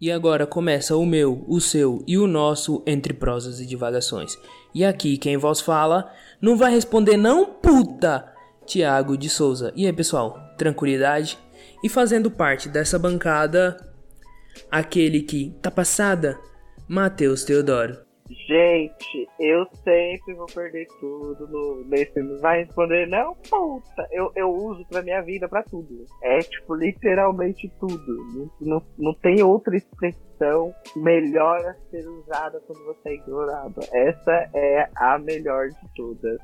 E agora começa o meu, o seu e o nosso Entre Prosas e Divagações. E aqui quem vos fala não vai responder não, puta! Tiago de Souza. E aí, pessoal, tranquilidade? E fazendo parte dessa bancada, aquele que tá passada, Matheus Teodoro. Gente, eu sempre vou perder tudo no, nesse. Vai responder, não, puta. Eu, eu uso pra minha vida pra tudo. É, tipo, literalmente tudo. Não, não, não tem outra expressão melhor a ser usada quando você é ignorado. Essa é a melhor de todas.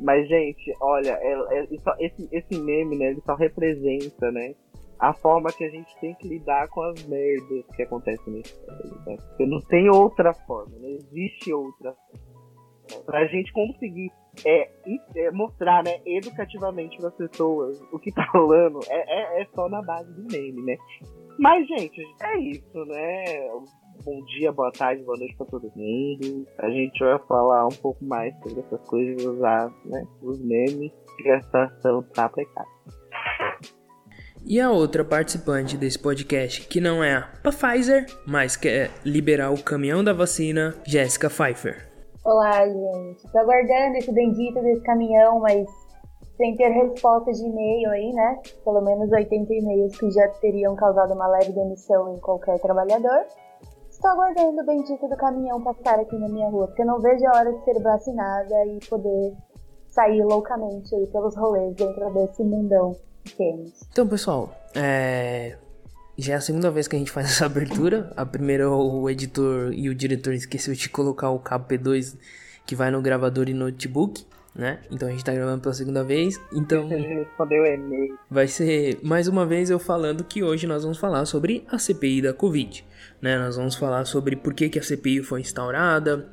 Mas, gente, olha, é, é, esse, esse meme, né, ele só representa, né, a forma que a gente tem que lidar com as merdas que acontecem nesse país. Né? Porque não tem outra forma, não existe outra forma. Pra gente conseguir é, é mostrar né, educativamente para as pessoas o que tá rolando, é, é, é, só na base do meme, né? Mas, gente, é isso, né? Bom dia, boa tarde, boa noite para todo mundo. A gente vai falar um pouco mais sobre essas coisas, usar né, os memes, que a situação tá precária. E a outra participante desse podcast, que não é a Pfizer, mas quer liberar o caminhão da vacina, Jéssica Pfeiffer. Olá, gente. Tô aguardando esse bendito desse caminhão, mas sem ter resposta de e-mail aí, né? Pelo menos 80 e-mails que já teriam causado uma leve demissão em qualquer trabalhador. Estou aguardando o bendito do caminhão passar aqui na minha rua, porque eu não vejo a hora de ser vacinada e poder sair loucamente aí pelos rolês dentro desse mundão então, pessoal, é... já é a segunda vez que a gente faz essa abertura. A primeira, o editor e o diretor esqueceu de colocar o cabo P2 que vai no gravador e notebook, né? Então a gente tá gravando pela segunda vez. Então. Respondeu e-mail. Vai ser mais uma vez eu falando que hoje nós vamos falar sobre a CPI da Covid. Né? Nós vamos falar sobre por que, que a CPI foi instaurada.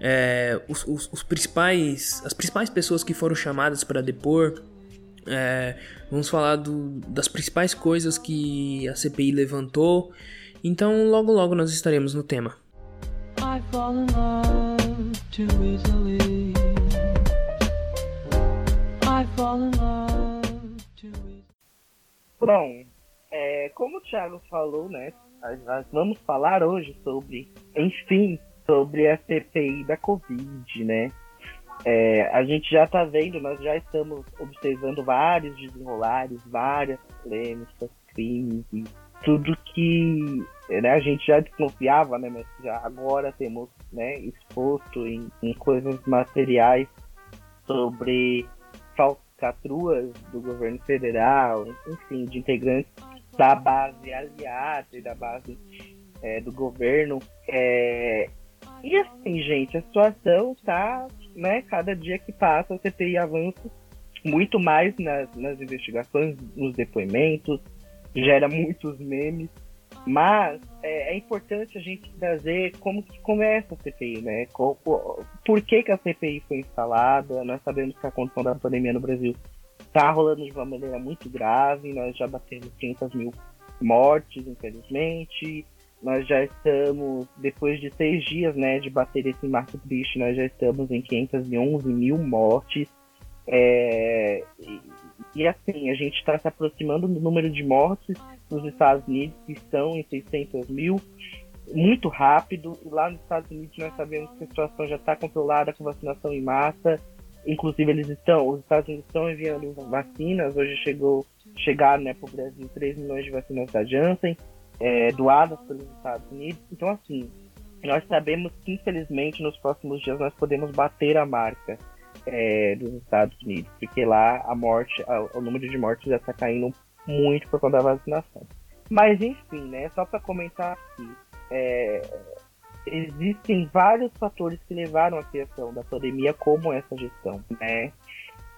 É, os, os, os principais, as principais pessoas que foram chamadas para depor, é, vamos falar do, das principais coisas que a CPI levantou. Então, logo logo nós estaremos no tema. Bom, é, como o Thiago falou, né? Nós vamos falar hoje sobre, enfim, sobre a CPI da Covid, né? É, a gente já está vendo, nós já estamos observando vários desenrolares, várias polêmicas, crimes e tudo que né, a gente já desconfiava, né, mas já agora temos né, exposto em, em coisas materiais sobre falcatruas do governo federal, enfim, de integrantes da base aliada e da base é, do governo. É, e assim, gente, a situação está né, cada dia que passa, a CPI avança muito mais nas, nas investigações, nos depoimentos, gera muitos memes, mas é, é, importante a gente trazer como que começa a CPI, né? por que, que a CPI foi instalada? Nós sabemos que a condição da pandemia no Brasil está rolando de uma maneira muito grave, nós já batemos 500 mil mortes, infelizmente, nós já estamos, depois de seis dias né, de bater esse marco triste, nós já estamos em 511 mil mortes. É, e, e, assim, a gente está se aproximando do número de mortes nos Estados Unidos, que estão em 600 mil, muito rápido. E lá nos Estados Unidos nós sabemos que a situação já está controlada com vacinação em massa. Inclusive, eles estão, os Estados Unidos estão enviando vacinas. Hoje chegou, chegaram né, para o Brasil 3 milhões de vacinas da Janssen é, doadas pelos Estados Unidos. Então, assim, nós sabemos que, infelizmente, nos próximos dias nós podemos bater a marca é, dos Estados Unidos, porque lá a morte, a, o número de mortes já está caindo muito por conta da vacinação. Mas, enfim, né, só para comentar aqui, é, existem vários fatores que levaram à criação da pandemia, como essa gestão, né?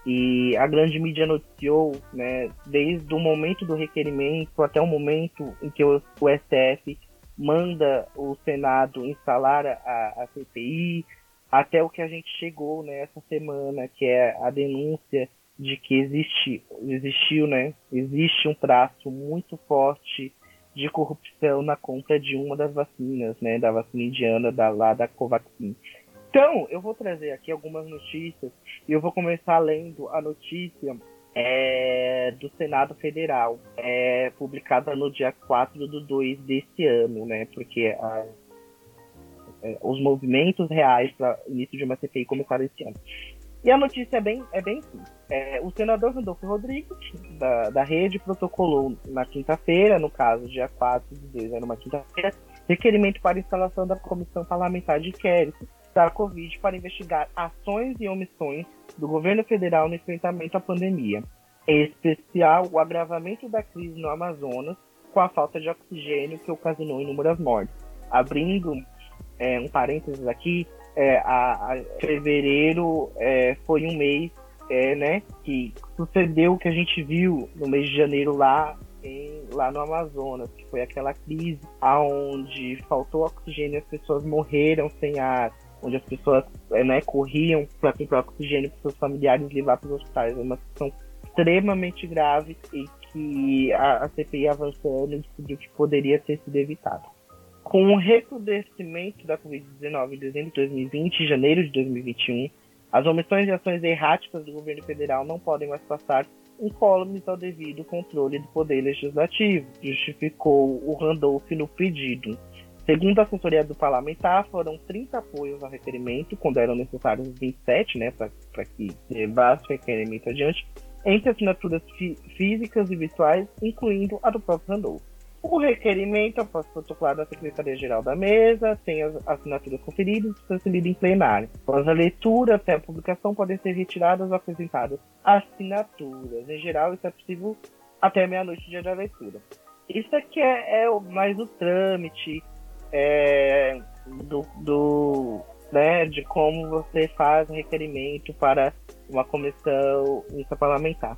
E a grande mídia noticiou, né, desde o momento do requerimento até o momento em que o, STF manda o Senado instalar a, a CPI, até o que a gente chegou né, semana, que é a denúncia de que existe, existiu, né, existe um traço muito forte de corrupção na compra de uma das vacinas, né, da vacina indiana da, lá da Covaxin. Então, eu vou trazer aqui algumas notícias e eu vou começar lendo a notícia é, do Senado Federal, é, publicada no dia 4 de 2 desse ano, né? Porque a, é, os movimentos reais para início de uma CPI começaram esse ano. E a notícia é bem, é bem simples. É, o senador Rodolfo Rodrigues, da, da rede, protocolou na quinta-feira, no caso, dia 4 de 2, era uma quinta-feira, requerimento para instalação da Comissão Parlamentar de Inquérito da Covid para investigar ações e omissões do governo federal no enfrentamento à pandemia, em especial o agravamento da crise no Amazonas com a falta de oxigênio que ocasionou inúmeras mortes. Abrindo é, um parênteses aqui, é, a, a fevereiro é, foi um mês é, né, que sucedeu o que a gente viu no mês de janeiro lá em, lá no Amazonas, que foi aquela crise aonde faltou oxigênio e as pessoas morreram sem ar, onde as pessoas é, né, corriam para comprar oxigênio para seus familiares levar para os hospitais. É uma situação extremamente grave e que a, a CPI avançando descobriu que poderia ter sido evitado. Com o recrudescimento da Covid-19 em dezembro de 2020 e janeiro de 2021, as omissões e ações erráticas do governo federal não podem mais passar incólumes ao devido controle do poder legislativo, justificou o Randolph no pedido. Segundo a assessoria do parlamentar, foram 30 apoios ao requerimento, quando eram necessários 27, né, para que levasse o requerimento adiante, entre assinaturas fí físicas e virtuais, incluindo a do próprio Randolph. O requerimento, após protocolar da Secretaria-Geral da Mesa, tem as assinaturas conferidas e transferidas em plenário. Após a leitura até a publicação, podem ser retiradas ou apresentadas assinaturas. Em geral, isso é possível até meia-noite dia da leitura. Isso aqui é, é mais o trâmite é, do, do né, de como você faz o requerimento para uma comissão parlamentar.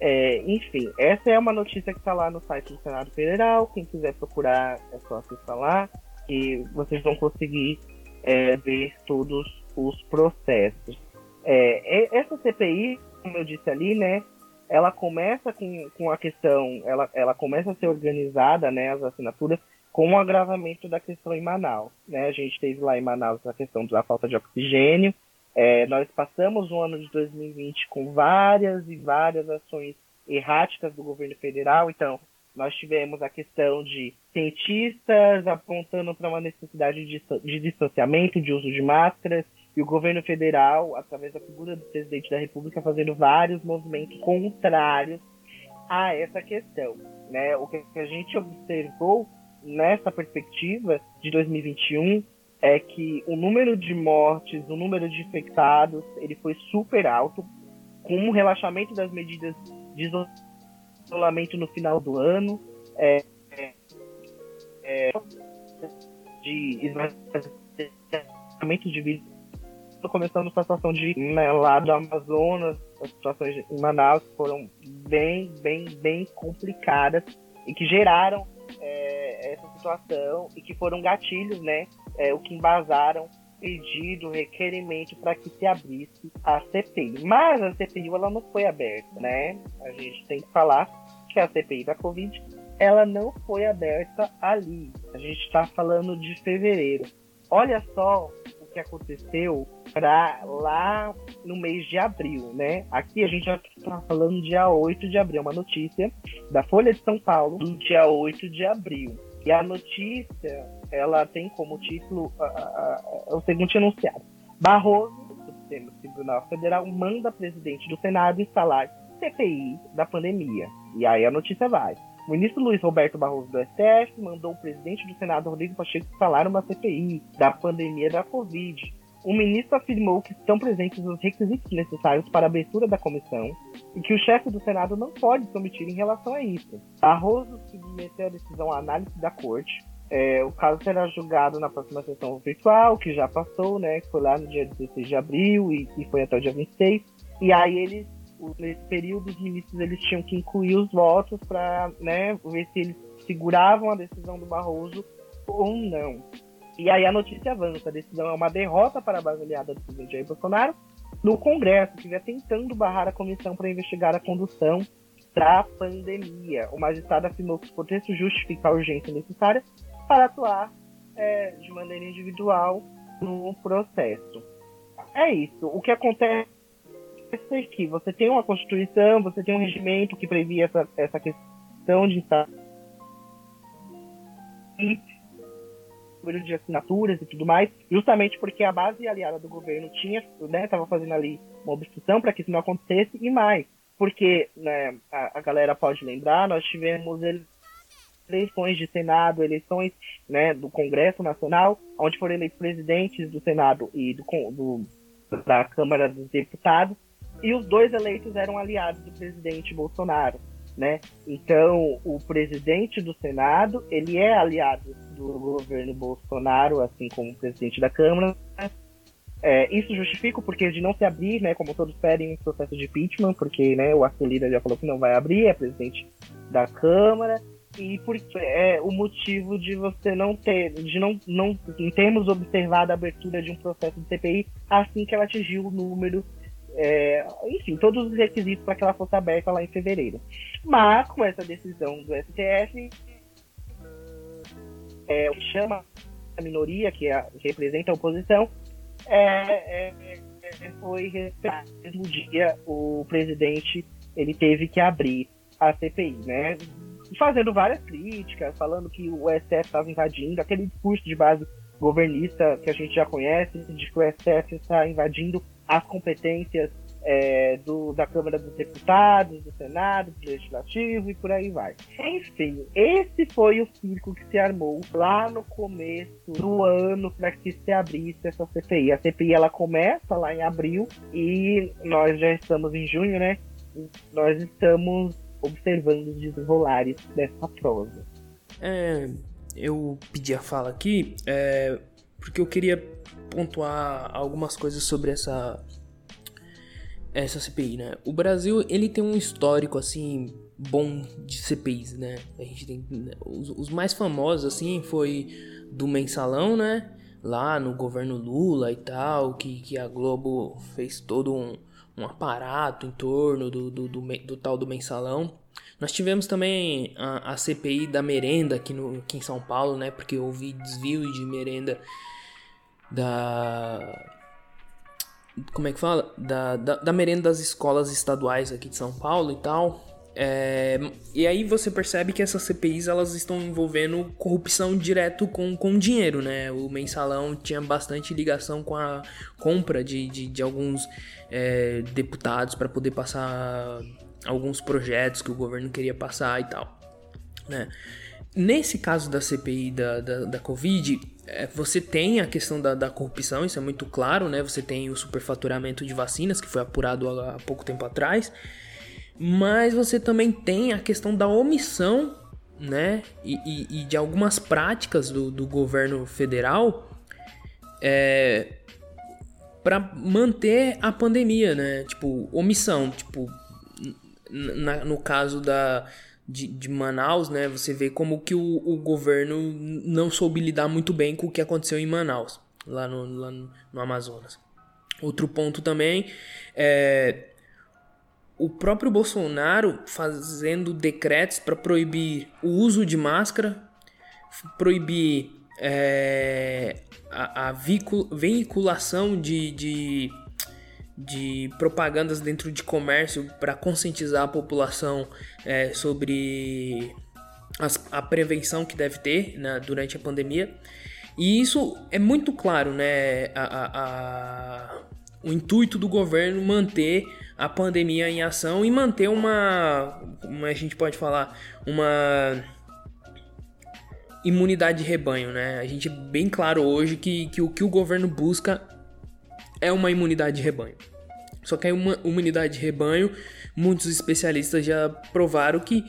É, enfim, essa é uma notícia que está lá no site do Senado Federal. Quem quiser procurar é só acessar lá e vocês vão conseguir é, ver todos os processos. É, essa CPI, como eu disse ali, né, ela começa com, com a questão, ela, ela começa a ser organizada, né, as assinaturas, com o agravamento da questão em Manaus. Né? A gente teve lá em Manaus a questão da falta de oxigênio, é, nós passamos o ano de 2020 com várias e várias ações erráticas do governo federal, então nós tivemos a questão de cientistas apontando para uma necessidade de, de distanciamento, de uso de máscaras, e o governo federal, através da figura do presidente da República, fazendo vários movimentos contrários a essa questão. Né? O que a gente observou nessa perspectiva de 2021 é que o número de mortes, o número de infectados, ele foi super alto, com um relaxamento das medidas de isolamento no final do ano, é, é, é de esvaziamento de vida, começando com a situação de né, lá do Amazonas, as situações em Manaus foram bem, bem, bem complicadas e que geraram situação e que foram gatilhos, né, é, o que embasaram pedido, requerimento para que se abrisse a CPI. Mas a CPI ela não foi aberta, né? A gente tem que falar que a CPI da Covid ela não foi aberta ali. A gente está falando de fevereiro. Olha só o que aconteceu para lá no mês de abril, né? Aqui a gente já está falando dia 8 de abril, uma notícia da Folha de São Paulo do dia 8 de abril. E a notícia, ela tem como título o seguinte enunciado. Barroso, Supremo Tribunal Federal, manda presidente do Senado instalar CPI da pandemia. E aí a notícia vai. O ministro Luiz Roberto Barroso do STF mandou o presidente do Senado, Rodrigo Pacheco, instalar uma CPI da pandemia da Covid o ministro afirmou que estão presentes os requisitos necessários para a abertura da comissão e que o chefe do Senado não pode se omitir em relação a isso. Barroso submeteu a decisão à análise da corte. É, o caso será julgado na próxima sessão virtual, que já passou, né? Que foi lá no dia 16 de abril e, e foi até o dia 26. E aí eles, nesse período, os ministros eles tinham que incluir os votos para né, ver se eles seguravam a decisão do Barroso ou não. E aí a notícia avança. A decisão é uma derrota para a base aliada do presidente Jair Bolsonaro no Congresso, que vem tentando barrar a comissão para investigar a condução da pandemia. O magistrado afirmou que o contexto justifica a urgência necessária para atuar é, de maneira individual no processo. É isso. O que acontece que você tem uma Constituição, você tem um regimento que previa essa, essa questão de estar número de assinaturas e tudo mais, justamente porque a base aliada do governo tinha, né, estava fazendo ali uma obstrução para que isso não acontecesse e mais, porque né, a, a galera pode lembrar, nós tivemos eleições de Senado, eleições né, do Congresso Nacional, onde foram eleitos presidentes do Senado e do, do, da Câmara dos Deputados, e os dois eleitos eram aliados do presidente Bolsonaro. Né? Então, o presidente do Senado, ele é aliado do governo Bolsonaro, assim como o presidente da Câmara. É, isso justifica o porquê de não se abrir, né, como todos pedem, um processo de impeachment, porque né, o Arthur já falou que não vai abrir, é presidente da Câmara, e por, é o motivo de você não ter, de não, não termos observado a abertura de um processo de CPI assim que ela atingiu o número é, enfim, todos os requisitos para que ela fosse aberta lá em fevereiro. Mas, com essa decisão do STF, é, o que chama a minoria, que, é, que representa a oposição, é, é, é foi no mesmo dia o presidente ele teve que abrir a CPI, né? Fazendo várias críticas, falando que o STF estava invadindo, aquele discurso de base governista que a gente já conhece, de que o STF está invadindo as competências é, do, da Câmara dos Deputados, do Senado, do Legislativo e por aí vai. Enfim, esse foi o circo que se armou lá no começo do ano para que se abrisse essa CPI. A CPI ela começa lá em abril e nós já estamos em junho, né? Nós estamos observando os desenrolares dessa prosa. É, eu pedi a fala aqui é, porque eu queria pontuar algumas coisas sobre essa essa CPI, né? O Brasil, ele tem um histórico assim bom de CPIs, né? A gente tem né, os, os mais famosos assim foi do Mensalão, né? Lá no governo Lula e tal, que, que a Globo fez todo um, um aparato em torno do, do, do, do tal do Mensalão. Nós tivemos também a, a CPI da merenda aqui, no, aqui em São Paulo, né? Porque houve desvio de merenda da. Como é que fala? Da, da, da merenda das escolas estaduais aqui de São Paulo e tal. É, e aí você percebe que essas CPIs elas estão envolvendo corrupção direto com, com dinheiro, né? O mensalão tinha bastante ligação com a compra de, de, de alguns é, deputados para poder passar alguns projetos que o governo queria passar e tal, né? Nesse caso da CPI da, da, da Covid, você tem a questão da, da, corrupção, isso é muito claro, né? Você tem o superfaturamento de vacinas, que foi apurado há, há pouco tempo atrás, mas você também tem a questão da omissão, né? E, e, e de algumas práticas do, do governo federal é, para manter a pandemia, né? Tipo, omissão, tipo, na, no caso da, de, de, Manaus, né? Você vê como que o, o, governo não soube lidar muito bem com o que aconteceu em Manaus, lá no, lá no, no Amazonas. Outro ponto também é o próprio Bolsonaro fazendo decretos para proibir o uso de máscara, proibir é, a, a veiculação de, de de propagandas dentro de comércio para conscientizar a população é, sobre as, a prevenção que deve ter né, durante a pandemia. E isso é muito claro, né? A, a, a, o intuito do governo manter a pandemia em ação e manter uma, uma a gente pode falar, uma imunidade de rebanho, né? A gente é bem claro hoje que, que o que o governo busca é uma imunidade de rebanho. Só que é uma imunidade de rebanho, muitos especialistas já provaram que,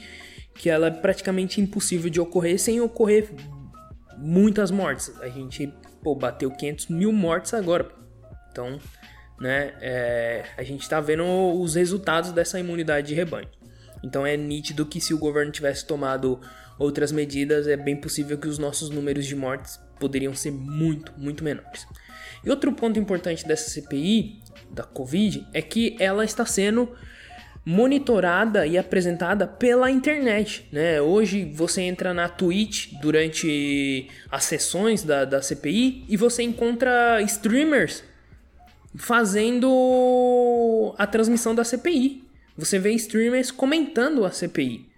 que ela é praticamente impossível de ocorrer sem ocorrer muitas mortes. A gente pô, bateu 500 mil mortes agora. Então, né, é, a gente está vendo os resultados dessa imunidade de rebanho. Então é nítido que se o governo tivesse tomado outras medidas, é bem possível que os nossos números de mortes poderiam ser muito, muito menores. E outro ponto importante dessa CPI da Covid é que ela está sendo monitorada e apresentada pela internet, né? Hoje você entra na Twitch durante as sessões da, da CPI e você encontra streamers fazendo a transmissão da CPI. Você vê streamers comentando a CPI.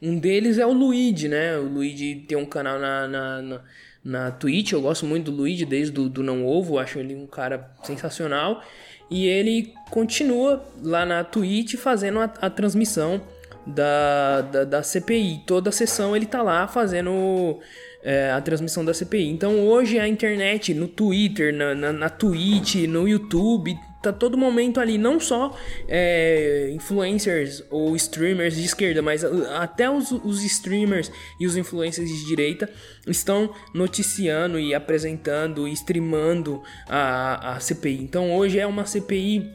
Um deles é o Luigi, né? O Luigi tem um canal na, na, na, na Twitch. Eu gosto muito do Luigi desde do, do Não Ovo. Acho ele um cara sensacional. E ele continua lá na Twitch fazendo a, a transmissão da, da, da, CPI. Toda sessão ele tá lá fazendo é, a transmissão da CPI. Então hoje a internet, no Twitter, na, na, na Twitch, no YouTube, tá todo momento ali, não só é, influencers ou streamers de esquerda, mas até os, os streamers e os influencers de direita estão noticiando e apresentando e streamando a, a CPI. Então hoje é uma CPI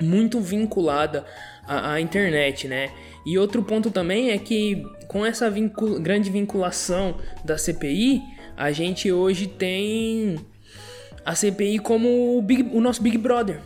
muito vinculada à, à internet, né? E outro ponto também é que com essa grande vinculação da CPI, a gente hoje tem a CPI como o, Big, o nosso Big Brother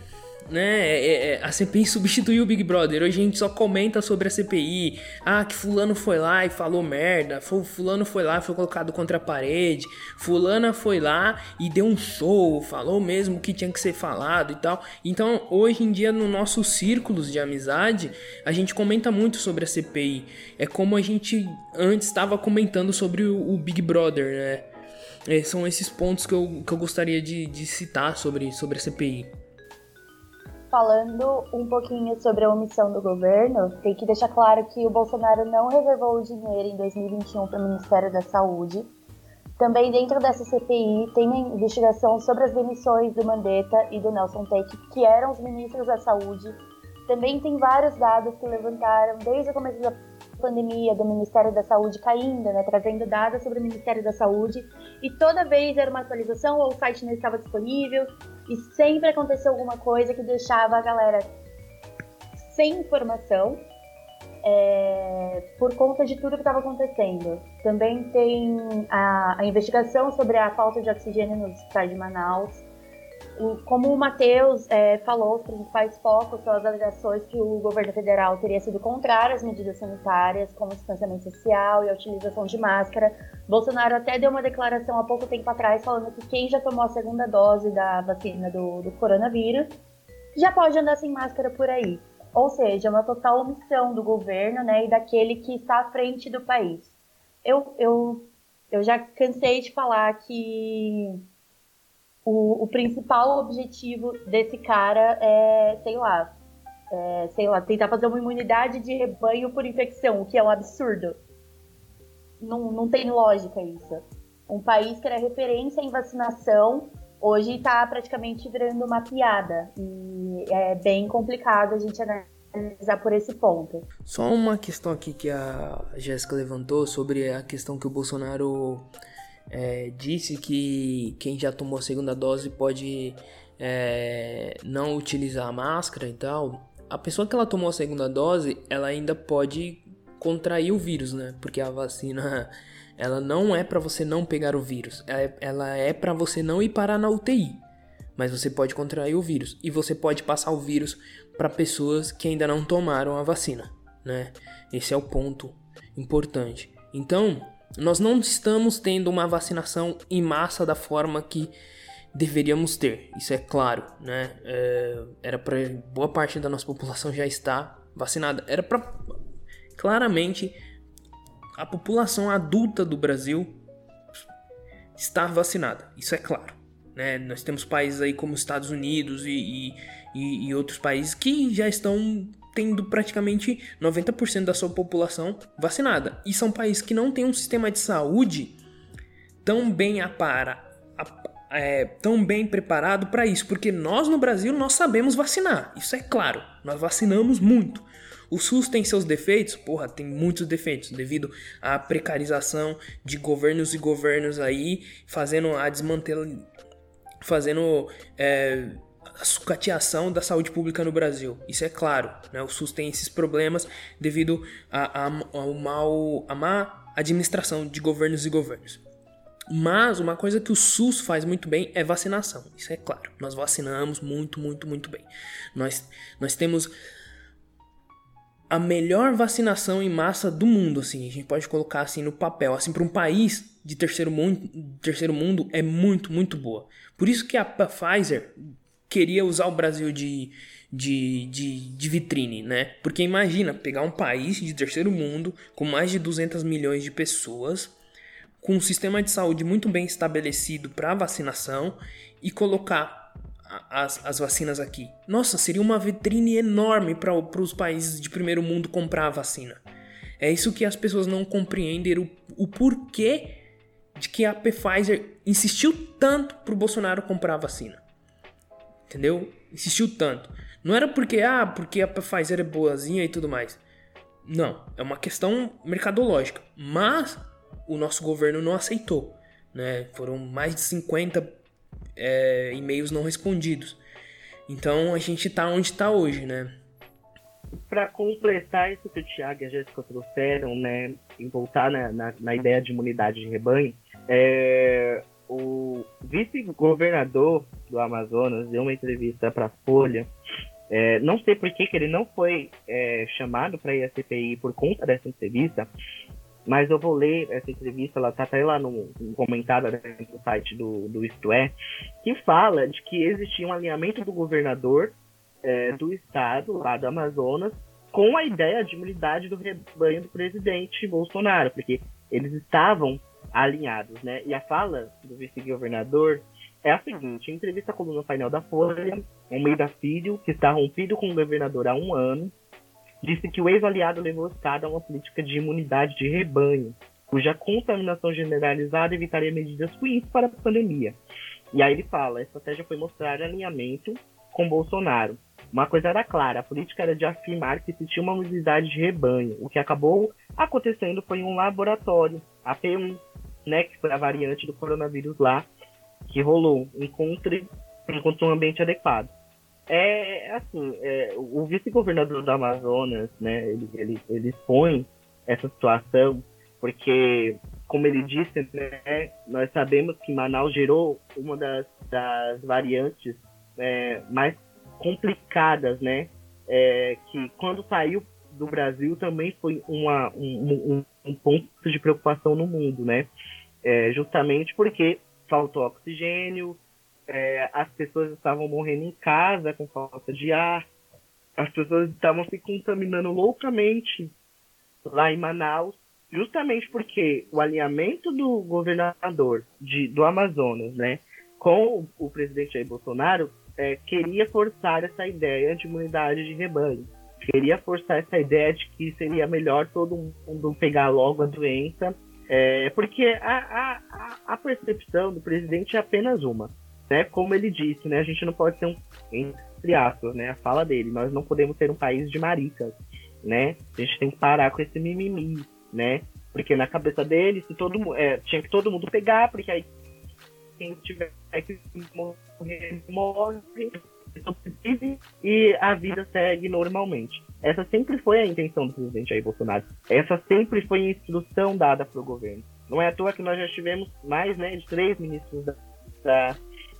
né? É, é, a CPI substituiu o Big Brother. Hoje a gente só comenta sobre a CPI. Ah, que fulano foi lá e falou merda. Fulano foi lá e foi colocado contra a parede. Fulana foi lá e deu um show, falou mesmo o que tinha que ser falado e tal. Então, hoje em dia, nos nossos círculos de amizade, a gente comenta muito sobre a CPI. É como a gente antes estava comentando sobre o, o Big Brother, né? É, são esses pontos que eu, que eu gostaria de, de citar sobre, sobre a CPI falando um pouquinho sobre a omissão do governo, tem que deixar claro que o Bolsonaro não reservou o dinheiro em 2021 para o Ministério da Saúde. Também dentro dessa CPI tem uma investigação sobre as demissões do Mandetta e do Nelson Teich, que eram os ministros da Saúde. Também tem vários dados que levantaram desde o começo da pandemia do Ministério da Saúde caindo, né, trazendo dados sobre o Ministério da Saúde, e toda vez era uma atualização ou o site não estava disponível, e sempre aconteceu alguma coisa que deixava a galera sem informação é, por conta de tudo que estava acontecendo. Também tem a, a, investigação sobre a falta de oxigênio nos hospitais de Manaus. Como o Matheus é, falou, os principais focos são as alegações que o governo federal teria sido contrário às medidas sanitárias, como o distanciamento social e a utilização de máscara, Bolsonaro até deu uma declaração há pouco tempo atrás falando que quem já tomou a segunda dose da vacina do, do coronavírus já pode andar sem máscara por aí. Ou seja, uma total omissão do governo né, e daquele que está à frente do país. Eu, eu, eu já cansei de falar que o, o principal objetivo desse cara é, sei lá, é, sei lá, tentar fazer uma imunidade de rebanho por infecção, o que é um absurdo não, não tem lógica isso. Um país que era referência em vacinação, hoje está praticamente virando uma piada. E é bem complicado a gente analisar por esse ponto. Só uma questão aqui que a Jéssica levantou sobre a questão que o Bolsonaro é, disse que quem já tomou a segunda dose pode é, não utilizar a máscara e tal. A pessoa que ela tomou a segunda dose, ela ainda pode contrair o vírus, né? Porque a vacina ela não é para você não pegar o vírus, ela é, é para você não ir parar na UTI. Mas você pode contrair o vírus e você pode passar o vírus para pessoas que ainda não tomaram a vacina, né? Esse é o ponto importante. Então, nós não estamos tendo uma vacinação em massa da forma que deveríamos ter. Isso é claro, né? É, era para boa parte da nossa população já estar vacinada. Era para claramente a população adulta do Brasil está vacinada. Isso é claro. Né? Nós temos países aí como Estados Unidos e, e, e outros países que já estão tendo praticamente 90% da sua população vacinada. E são países que não têm um sistema de saúde tão bem apara, é, tão bem preparado para isso, porque nós no Brasil nós sabemos vacinar, isso é claro, nós vacinamos muito. O SUS tem seus defeitos? Porra, tem muitos defeitos devido à precarização de governos e governos aí fazendo a desmantelar, fazendo é, a sucateação da saúde pública no Brasil. Isso é claro, né? O SUS tem esses problemas devido a, a, ao mal, a má administração de governos e governos. Mas uma coisa que o SUS faz muito bem é vacinação. Isso é claro. Nós vacinamos muito, muito, muito bem. Nós, nós temos a melhor vacinação em massa do mundo, assim, a gente pode colocar assim no papel, assim, para um país de terceiro mundo, terceiro mundo é muito, muito boa. Por isso que a Pfizer queria usar o Brasil de, de, de, de vitrine, né? Porque imagina pegar um país de terceiro mundo com mais de 200 milhões de pessoas, com um sistema de saúde muito bem estabelecido para vacinação e colocar as, as vacinas aqui. Nossa, seria uma vitrine enorme para os países de primeiro mundo comprar a vacina. É isso que as pessoas não compreendem o, o porquê de que a Pfizer insistiu tanto pro Bolsonaro comprar a vacina. Entendeu? Insistiu tanto. Não era porque, ah, porque a Pfizer é boazinha e tudo mais. Não, é uma questão mercadológica. Mas o nosso governo não aceitou. Né? Foram mais de 50 é, e-mails não respondidos. Então a gente está onde está hoje, né? Para completar isso que o Thiago e a Jéssica trouxeram, né, voltar na, na, na ideia de imunidade de rebanho, é, o vice-governador do Amazonas deu uma entrevista para a Folha é, não sei por que, que ele não foi é, chamado para ir à CPI por conta dessa entrevista, mas eu vou ler essa entrevista, ela está até lá no, no comentário no site do, do Isto É, que fala de que existia um alinhamento do governador é, do estado, lá do Amazonas, com a ideia de imunidade do rebanho do presidente Bolsonaro, porque eles estavam alinhados, né? E a fala do vice-governador é a seguinte: em entrevista à coluna painel da Folha, Almeida Filho, que está rompido com o governador há um ano, disse que o ex-aliado levou o Estado a uma política de imunidade de rebanho, cuja contaminação generalizada evitaria medidas ruins para a pandemia. E aí ele fala: a estratégia foi mostrar alinhamento com Bolsonaro. Uma coisa era clara, a política era de afirmar que existia uma imunidade de rebanho. O que acabou acontecendo foi um laboratório, a P1, né, que foi a variante do coronavírus lá, que rolou. Encontre, encontre um ambiente adequado. É assim, é, o vice-governador do Amazonas, né, ele, ele, ele expõe essa situação porque, como ele disse, né, nós sabemos que Manaus gerou uma das, das variantes é, mais complicadas, né, é, que quando saiu do Brasil também foi uma, um, um, um ponto de preocupação no mundo, né, é, justamente porque faltou oxigênio, é, as pessoas estavam morrendo em casa com falta de ar, as pessoas estavam se contaminando loucamente lá em Manaus, justamente porque o alinhamento do governador de, do Amazonas, né, com o, o presidente Jair Bolsonaro, é, queria forçar essa ideia de imunidade de rebanho. Queria forçar essa ideia de que seria melhor todo mundo pegar logo a doença é, porque a, a, a percepção do presidente é apenas uma. Né? Como ele disse, né? a gente não pode ser um, entre aspas, né? a fala dele, nós não podemos ser um país de maricas. Né? A gente tem que parar com esse mimimi, né? Porque na cabeça dele, se todo é, tinha que todo mundo pegar, porque aí quem tiver que morrer, morre, e a vida segue normalmente. Essa sempre foi a intenção do presidente Jair Bolsonaro. Essa sempre foi a instrução dada para o governo. Não é à toa que nós já tivemos mais né, de três ministros da, da,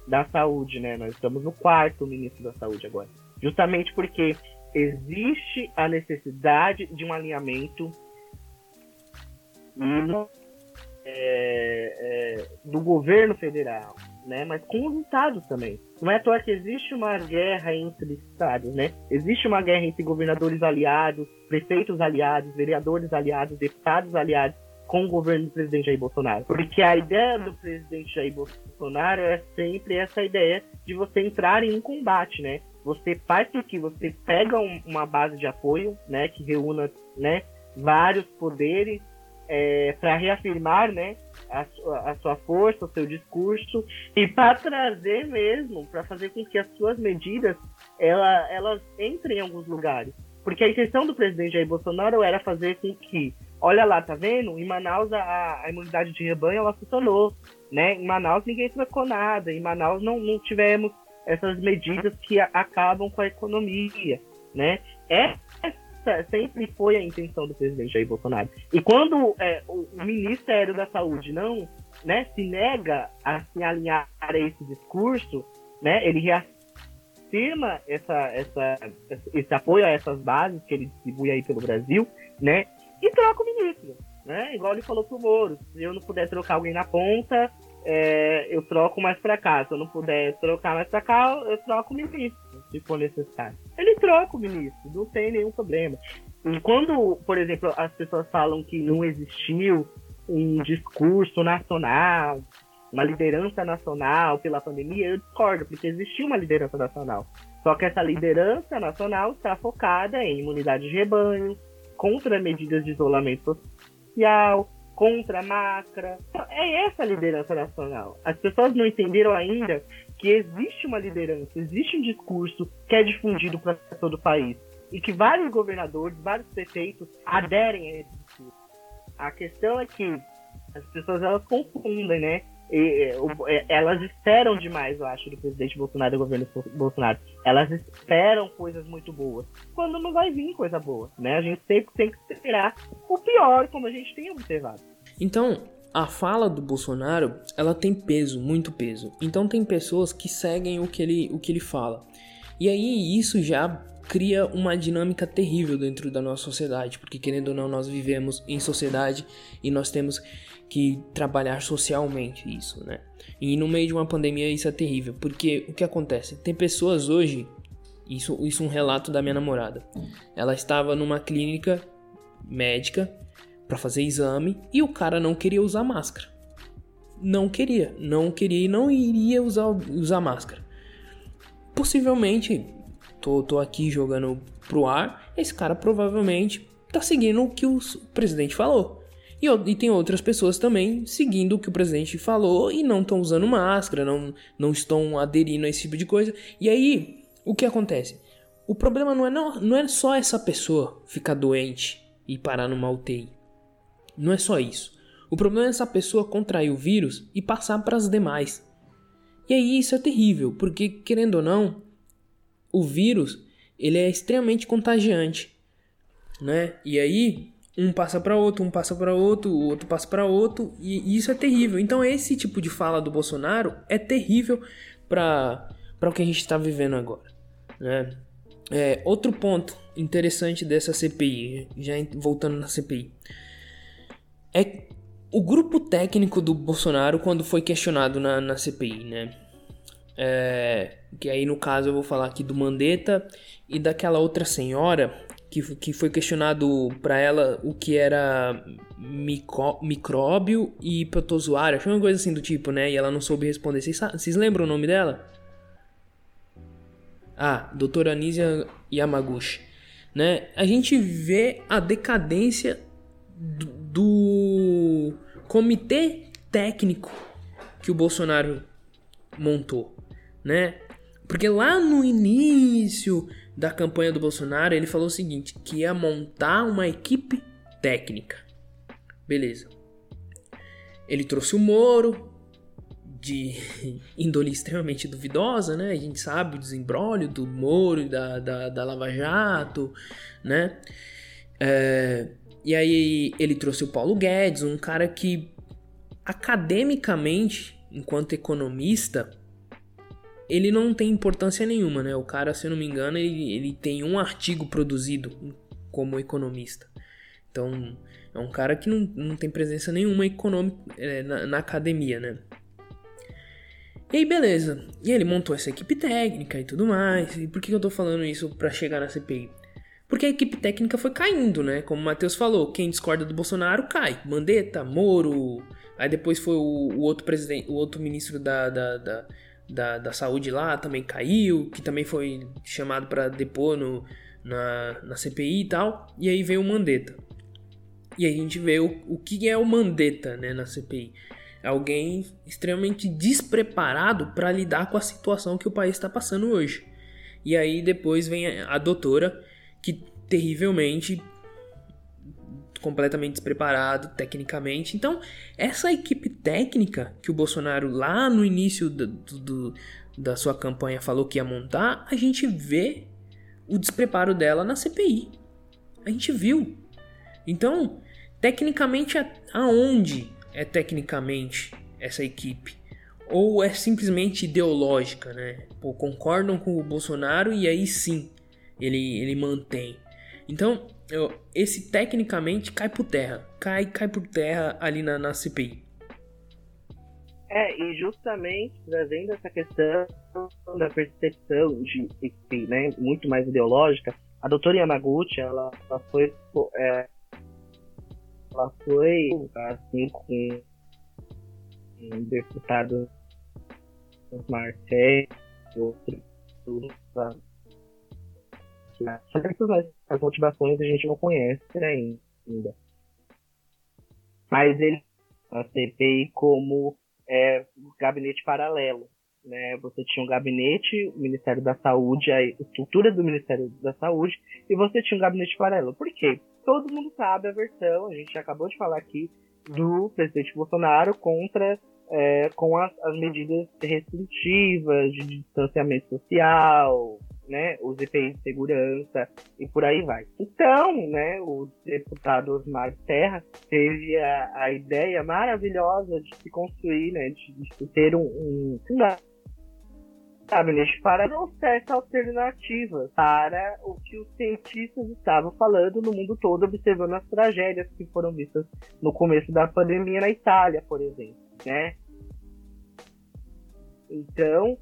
da saúde, né? Nós estamos no quarto ministro da saúde agora. Justamente porque existe a necessidade de um alinhamento é, é, do governo federal, né? Mas com os estados também. Não é à toa que existe uma guerra entre estados, né? Existe uma guerra entre governadores aliados, prefeitos aliados, vereadores aliados, deputados aliados com o governo do presidente Jair Bolsonaro. Porque a ideia do presidente Jair Bolsonaro é sempre essa ideia de você entrar em um combate, né? Você faz com que você pega um, uma base de apoio, né, que reúna, né, vários poderes é, para reafirmar, né, a, a, sua força, o seu discurso e para trazer mesmo, para fazer com que as suas medidas ela, elas entrem em alguns lugares. Porque a intenção do presidente Jair Bolsonaro era fazer com que, olha lá, tá vendo? Em Manaus a, a imunidade de rebanho ela funcionou, né? Em Manaus ninguém trocou nada, em Manaus não, não tivemos essas medidas que acabam com a economia, né? É sempre foi a intenção do presidente Jair Bolsonaro. E quando é, o, Ministério da Saúde não né, se nega a se alinhar a esse discurso, né, ele reafirma essa, essa, esse apoio a essas bases que ele distribui aí pelo Brasil, né, e troca o ministro. Né? Igual ele falou pro Moro, se eu não puder trocar alguém na ponta, é, eu troco mais para cá. Se eu não puder trocar mais para cá, eu troco o ministro, se for necessário. Ele troca o ministro, não tem nenhum problema. E quando, por exemplo, as pessoas falam que não existiu um discurso nacional, uma liderança nacional pela pandemia, eu discordo, porque existiu uma liderança nacional. Só que essa liderança nacional está focada em imunidade de rebanho, contra medidas de isolamento social, contra a máscara. Então, é essa a liderança nacional. As pessoas não entenderam ainda que existe uma liderança, existe um discurso que é difundido para todo o país e que vários governadores, vários prefeitos aderem a esse discurso. A questão é que as pessoas elas confundem, né? E, e, elas esperam demais, eu acho, do presidente Bolsonaro e do governo Bolsonaro. Elas esperam coisas muito boas. Quando não vai vir coisa boa, né? A gente sempre tem que esperar o pior, como a gente tem observado. Então, a fala do Bolsonaro, ela tem peso, muito peso. Então tem pessoas que seguem o que ele, o que ele fala. E aí isso já cria uma dinâmica terrível dentro da nossa sociedade, porque querendo ou não, nós vivemos em sociedade e nós temos que trabalhar socialmente isso, né? E no meio de uma pandemia isso é terrível, porque o que acontece? Tem pessoas hoje, isso, isso é um relato da minha namorada. Ela estava numa clínica médica para fazer exame e o cara não queria usar máscara. Não queria, não queria e não iria usar, usar máscara. Possivelmente, tô, tô aqui jogando pro ar, esse cara provavelmente tá seguindo o que o presidente falou. E, e, tem outras pessoas também seguindo o que o presidente falou e não estão usando máscara, não, não estão aderindo a esse tipo de coisa. E aí, o que acontece? O problema não é, não, não é só essa pessoa ficar doente e parar numa UTI. Não é só isso. O problema é essa pessoa contrair o vírus e passar para as demais. E aí isso é terrível, porque querendo ou não, o vírus ele é extremamente contagiante, né? E aí um passa para outro, um passa para outro, o outro passa para outro, e isso é terrível. Então esse tipo de fala do Bolsonaro é terrível para para o que a gente está vivendo agora, né? É, outro ponto interessante dessa CPI, já voltando na CPI, é o grupo técnico do Bolsonaro quando foi questionado na, na CPI, né? É, que aí no caso eu vou falar aqui do Mandetta e daquela outra senhora que, que foi questionado para ela o que era micróbio e protozoário, achou uma coisa assim do tipo, né? E ela não soube responder. Vocês lembram o nome dela? Ah, doutora Anísia Yamaguchi. Né? A gente vê a decadência do, comitê técnico que o Bolsonaro montou, né? Porque lá no início da campanha do Bolsonaro, ele falou o seguinte: que ia montar uma equipe técnica. Beleza. Ele trouxe o Moro, de índole extremamente duvidosa, né? A gente sabe o desembrólio do Moro da, da, da Lava Jato, né? É, e aí ele trouxe o Paulo Guedes, um cara que academicamente, enquanto economista, ele não tem importância nenhuma, né? O cara, se eu não me engano, ele, ele tem um artigo produzido como economista. Então, é um cara que não, não tem presença nenhuma econômica é, na, na, academia, né? E aí, beleza. E ele montou essa equipe técnica e tudo mais. E por que eu tô falando isso para chegar na CPI? Porque a equipe técnica foi caindo, né? Como o Matheus falou, quem discorda do Bolsonaro cai. Mandetta, Moro. Aí depois foi o, o outro presidente, o outro ministro da, da, da da, da saúde lá também caiu, que também foi chamado para depor no, na, na CPI e tal. E aí veio o Mandetta. E aí a gente vê o, o que é o Mandetta né, na CPI. Alguém extremamente despreparado para lidar com a situação que o país está passando hoje. E aí depois vem a, a doutora que terrivelmente completamente despreparado tecnicamente. Então, essa equipe técnica que o Bolsonaro lá no início do, do, da sua campanha falou que ia montar, a gente vê o despreparo dela na CPI. A gente viu. Então, tecnicamente, aonde é tecnicamente essa equipe? Ou é simplesmente ideológica, né? Pô, concordam com o Bolsonaro e aí sim ele, ele mantém. Então, eu, esse tecnicamente cai por terra. Cai, cai por terra ali na, na CPI. É, e justamente trazendo essa questão da percepção de, de né, muito mais ideológica, a doutora Yamaguchi, ela, ela foi é, ela foi assim com um deputado Marcelo outros certas as motivações a gente não conhece ainda. Mas ele a CPI como é, gabinete paralelo. Né? Você tinha um gabinete, o Ministério da Saúde, a estrutura do Ministério da Saúde, e você tinha um gabinete paralelo. Por quê? Todo mundo sabe a versão, a gente acabou de falar aqui, do presidente Bolsonaro contra é, com as, as, medidas restritivas de distanciamento social, né, os EPIs de segurança e por aí vai. Então, né, o deputado Osmar Terra teve a, a ideia maravilhosa de se construir, né, de, de ter um, um gabinete para trouxer alternativas para o que os cientistas estavam falando no mundo todo, observando as tragédias que foram vistas no começo da pandemia na Itália, por exemplo, né? Então,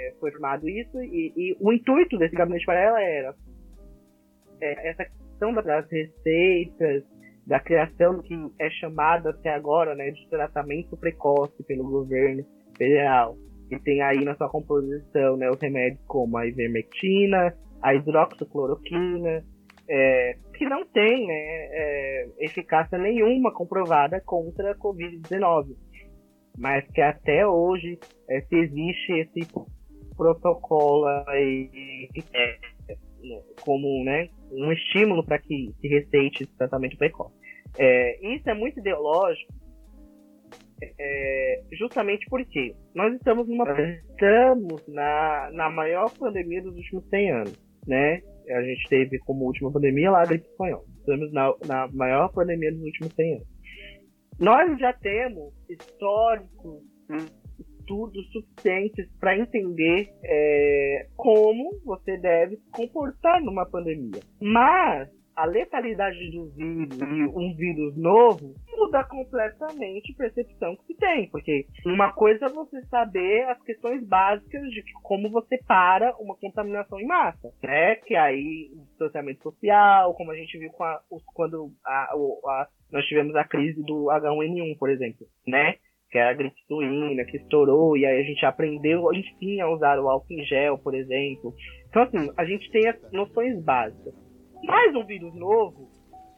é, foi formado isso e, e, o intuito desse gabinete para ela era é, essa questão das receitas, da criação que é chamado até agora né, de tratamento precoce pelo governo federal. E tem aí na sua composição né, os remédios como a ivermectina, a hidroxicloroquina, é, que não tem né, é, eficácia nenhuma comprovada contra a Covid-19. Mas que até hoje é, se existe esse protocolo aí, é, como né, um estímulo para que se receite esse tratamento precoce. É, isso é muito ideológico, é, justamente porque nós estamos numa estamos na, na maior pandemia dos últimos 100 anos, né? A gente teve como última pandemia lá a gripe espanhola. Estamos na, na maior pandemia dos últimos 100 anos. Nós já temos históricos estudos suficientes para entender é, como você deve se comportar numa pandemia. Mas a letalidade do vírus e um vírus novo muda completamente a percepção que se tem. Porque uma coisa é você saber as questões básicas de como você para uma contaminação em massa, né? Que aí o distanciamento social, como a gente viu a, quando a, a, nós tivemos a crise do H1N1, por exemplo, né? Que é a gripe suína, que estourou, e aí a gente aprendeu, a gente tinha a usar o álcool em gel, por exemplo. Então, assim, a gente tem as noções básicas. Mas um vírus novo,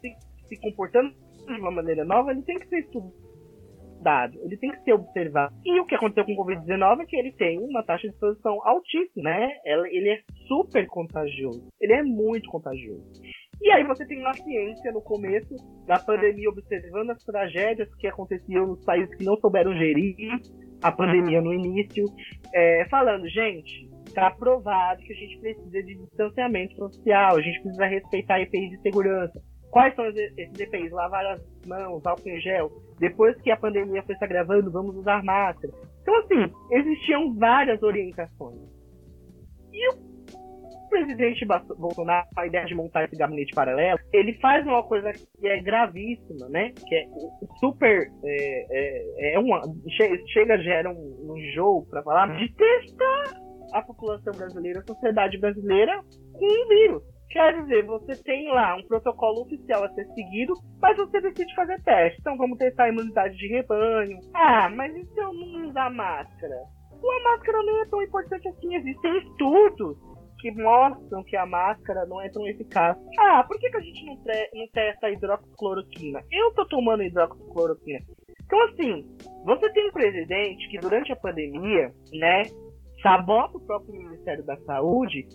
se, se comportando de uma maneira nova, ele tem que ser estudado, ele tem que ser observado. E o que aconteceu com o Covid-19 é que ele tem uma taxa de exposição altíssima, né? Ele é super contagioso. Ele é muito contagioso. E aí você tem uma ciência no começo da pandemia observando as tragédias que aconteciam nos países que não souberam gerir a pandemia no início, é, falando, gente, está provado que a gente precisa de distanciamento social, a gente precisa respeitar EPIs de segurança. Quais são esses EPIs? Lavar as mãos, álcool em gel. Depois que a pandemia foi se agravando, vamos usar máscara. Então, assim, existiam várias orientações. E o presidente Bolsonaro, a ideia de montar esse gabinete paralelo, ele faz uma coisa que é gravíssima, né? Que é super. É, é, é uma, chega, gera um, um jogo para falar de testar a população brasileira, a sociedade brasileira com um vírus. Quer dizer, você tem lá um protocolo oficial a ser seguido, mas você decide fazer teste. Então vamos testar a imunidade de rebanho. Ah, mas e se eu não usar máscara? A máscara não é tão importante assim. Existem estudos que mostram que a máscara não é tão eficaz. Ah, por que, que a gente não, não testa hidroxicloroquina? Eu tô tomando hidroxicloroquina. Então, assim, você tem um presidente que durante a pandemia, né, sabota o próprio Ministério da Saúde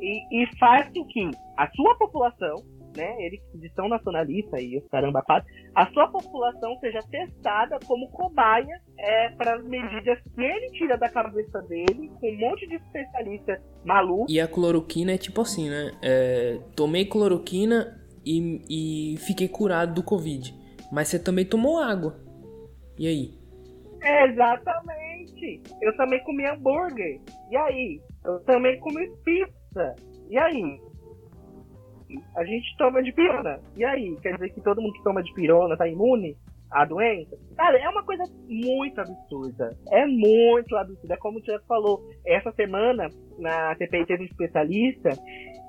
e, e faz com que a sua população né, eles de são nacionalista e os caramba quatro, a sua população seja testada como cobaia é, para as medidas que ele tira da cabeça dele, com um monte de especialista maluco. E a cloroquina é tipo assim, né? É, tomei cloroquina e, e fiquei curado do Covid. Mas você também tomou água. E aí? exatamente. Eu também comi hambúrguer. E aí? Eu também comi pizza. E aí? A gente toma de pirona. E aí? Quer dizer que todo mundo que toma de pirona tá imune a doença. Cara, é uma coisa muito absurda. É muito absurda. É como o Tiago falou, essa semana na CPI teve um especialista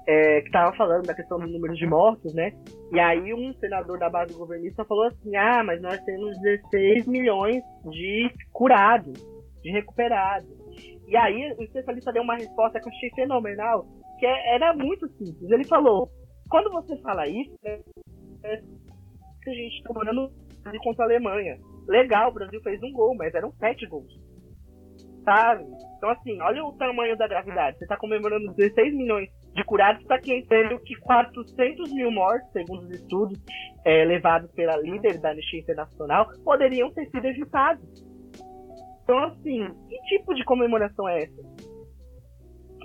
é, que estava falando da questão do número de mortos, né? E aí um senador da base governista falou assim: ah, mas nós temos 16 milhões de curados, de recuperados. E aí o especialista deu uma resposta que eu achei fenomenal, que é, era muito simples. Ele falou: quando você fala isso, né, é a gente está morando contra a Alemanha. Legal, o Brasil fez um gol, mas eram sete gols. Sabe? Então, assim, olha o tamanho da gravidade. Você está comemorando 16 milhões de curados, está sendo que 400 mil mortes, segundo os estudos é, levados pela líder da Anistia Internacional, poderiam ter sido evitados. Então, assim, que tipo de comemoração é essa?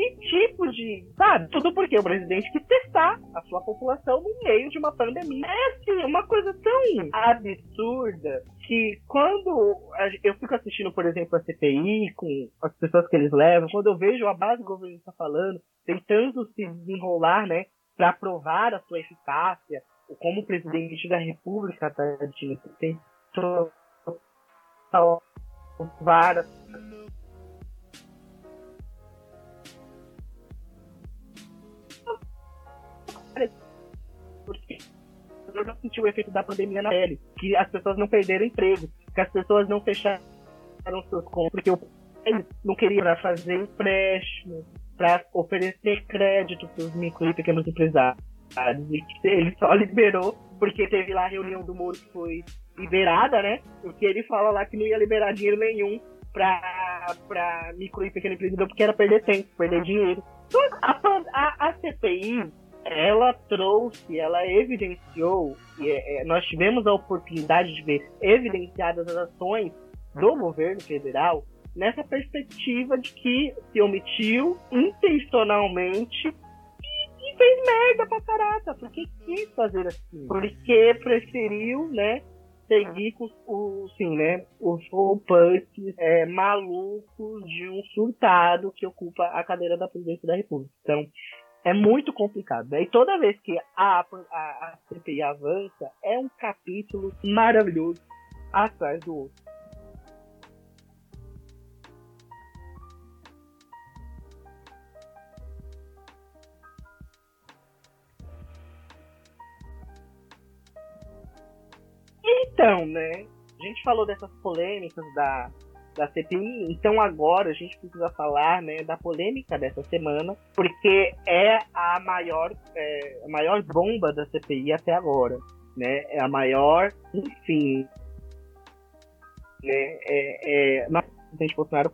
Que tipo de. Sabe? Tudo porque o presidente quis testar a sua população no meio de uma pandemia. É assim, uma coisa tão absurda que quando eu fico assistindo, por exemplo, a CPI com as pessoas que eles levam, quando eu vejo a base governista falando, tentando se desenrolar, né, para provar a sua eficácia, como o presidente da República tá, tentou salvar eu já senti o efeito da pandemia na pele, que as pessoas não perderam emprego, que as pessoas não fecharam seus contas, porque o país não queria para fazer empréstimo, para oferecer crédito para os micro e pequenos empresários. E ele só liberou porque teve lá a reunião do Moro que foi liberada, né? Porque ele fala lá que não ia liberar dinheiro nenhum para micro e pequeno empreendedor porque era perder tempo, perder dinheiro. Então, a, a, a CPI ela trouxe, ela evidenciou, e é, é, nós tivemos a oportunidade de ver evidenciadas as ações do governo federal nessa perspectiva de que se omitiu intencionalmente e, e fez merda pra caraca, porque quis fazer assim, porque preferiu, né, seguir com os, né, os roupantes é, malucos de um surtado que ocupa a cadeira da presidência da República. Então, é muito complicado. Né? E toda vez que a, a, a CPI avança, é um capítulo maravilhoso atrás do outro. Então, né? A gente falou dessas polêmicas da, da CPI. Então agora a gente precisa falar né, da polêmica dessa semana, porque é a maior, é, a maior bomba da CPI até agora. Né? É a maior, enfim. Né? É, é, o presidente Bolsonaro